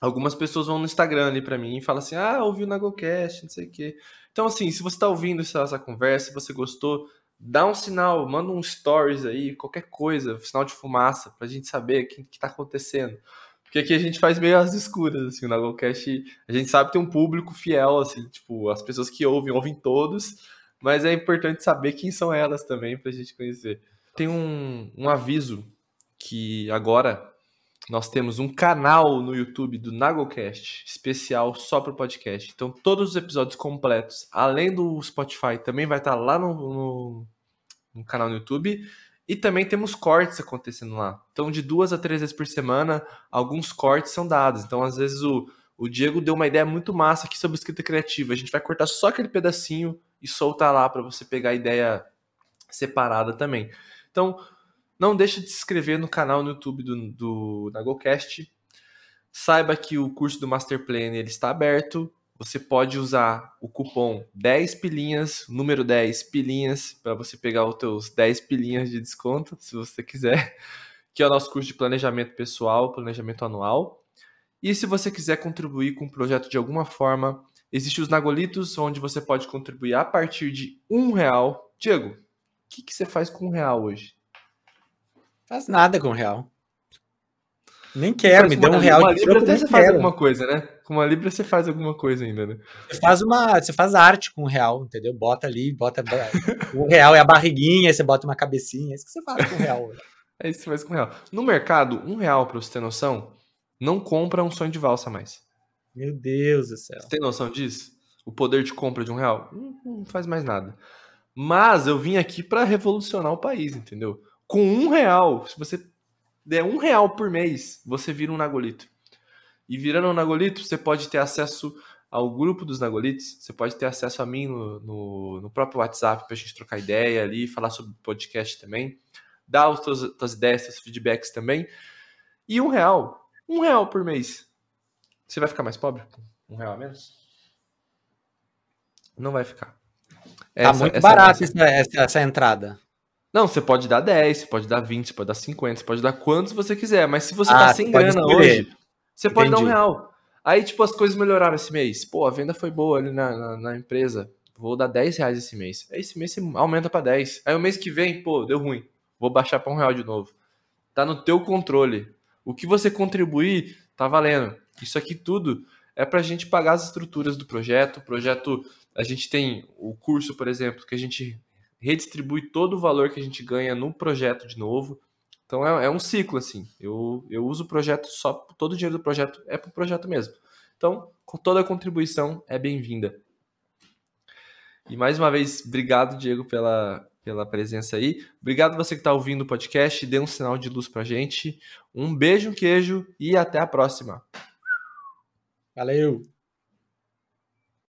Speaker 1: Algumas pessoas vão no Instagram ali para mim e falam assim: ah, ouvi o Nagocast, não sei o quê. Então, assim, se você está ouvindo essa, essa conversa, se você gostou, dá um sinal, manda um stories aí, qualquer coisa, sinal de fumaça, pra gente saber o que, que tá acontecendo. Porque aqui a gente faz meio às escuras, assim, o Nagocast, a gente sabe ter um público fiel, assim, tipo, as pessoas que ouvem, ouvem todos, mas é importante saber quem são elas também pra gente conhecer. Tem um, um aviso que agora nós temos um canal no YouTube do Nagocast, especial só para podcast. Então, todos os episódios completos, além do Spotify, também vai estar tá lá no, no, no, canal no YouTube. E também temos cortes acontecendo lá. Então, de duas a três vezes por semana, alguns cortes são dados. Então, às vezes, o, o Diego deu uma ideia muito massa aqui sobre escrita criativa. A gente vai cortar só aquele pedacinho e soltar lá para você pegar a ideia separada também. Então, não deixe de se inscrever no canal no YouTube do, do NagoCast. Saiba que o curso do Master Plan ele está aberto. Você pode usar o cupom 10 pilinhas, número 10 pilinhas, para você pegar os teus 10 pilinhas de desconto, se você quiser, que é o nosso curso de planejamento pessoal, planejamento anual. E se você quiser contribuir com o projeto de alguma forma, existe os Nagolitos, onde você pode contribuir a partir de um real. Diego, o que, que você faz com um real hoje?
Speaker 2: Faz nada com real. Nem quero, me deu um real.
Speaker 1: Uma libra até você faz alguma coisa, né? Com uma libra você faz alguma coisa ainda, né?
Speaker 2: Você faz uma, você faz arte com um real, entendeu? Bota ali, bota o real é a barriguinha, aí você bota uma cabecinha, é isso que você faz com o real.
Speaker 1: é isso que você faz com o real. No mercado, um real, pra você ter noção, não compra um sonho de valsa mais.
Speaker 2: Meu Deus do céu.
Speaker 1: Você tem noção disso? O poder de compra de um real? Não, não faz mais nada. Mas eu vim aqui para revolucionar o país, entendeu? com um real, se você der um real por mês, você vira um Nagolito. E virando um Nagolito, você pode ter acesso ao grupo dos Nagolitos, você pode ter acesso a mim no, no, no próprio WhatsApp para a gente trocar ideia ali, falar sobre podcast também, dar as tuas, tuas ideias, seus feedbacks também. E um real, um real por mês. Você vai ficar mais pobre? Um real a menos? Não vai ficar.
Speaker 2: Tá essa, tá muito essa, essa, essa entrada.
Speaker 1: Não, você pode dar 10, você pode dar 20, você pode dar 50, você pode dar quantos você quiser. Mas se você tá ah, tá sem grana hoje, você Entendi. pode dar um real. Aí, tipo, as coisas melhoraram esse mês. Pô, a venda foi boa ali na, na, na empresa. Vou dar 10 reais esse mês. Aí esse mês você aumenta para 10. Aí o mês que vem, pô, deu ruim. Vou baixar para um real de novo. Tá no teu controle. O que você contribuir, tá valendo. Isso aqui tudo é pra gente pagar as estruturas do projeto. O projeto, a gente tem o curso, por exemplo, que a gente redistribui todo o valor que a gente ganha no projeto de novo. Então é, é um ciclo, assim. Eu, eu uso o projeto só, todo o dinheiro do projeto é para o projeto mesmo. Então, toda contribuição é bem-vinda. E mais uma vez, obrigado, Diego, pela, pela presença aí. Obrigado você que está ouvindo o podcast. Dê um sinal de luz para gente. Um beijo, um queijo e até a próxima.
Speaker 2: Valeu!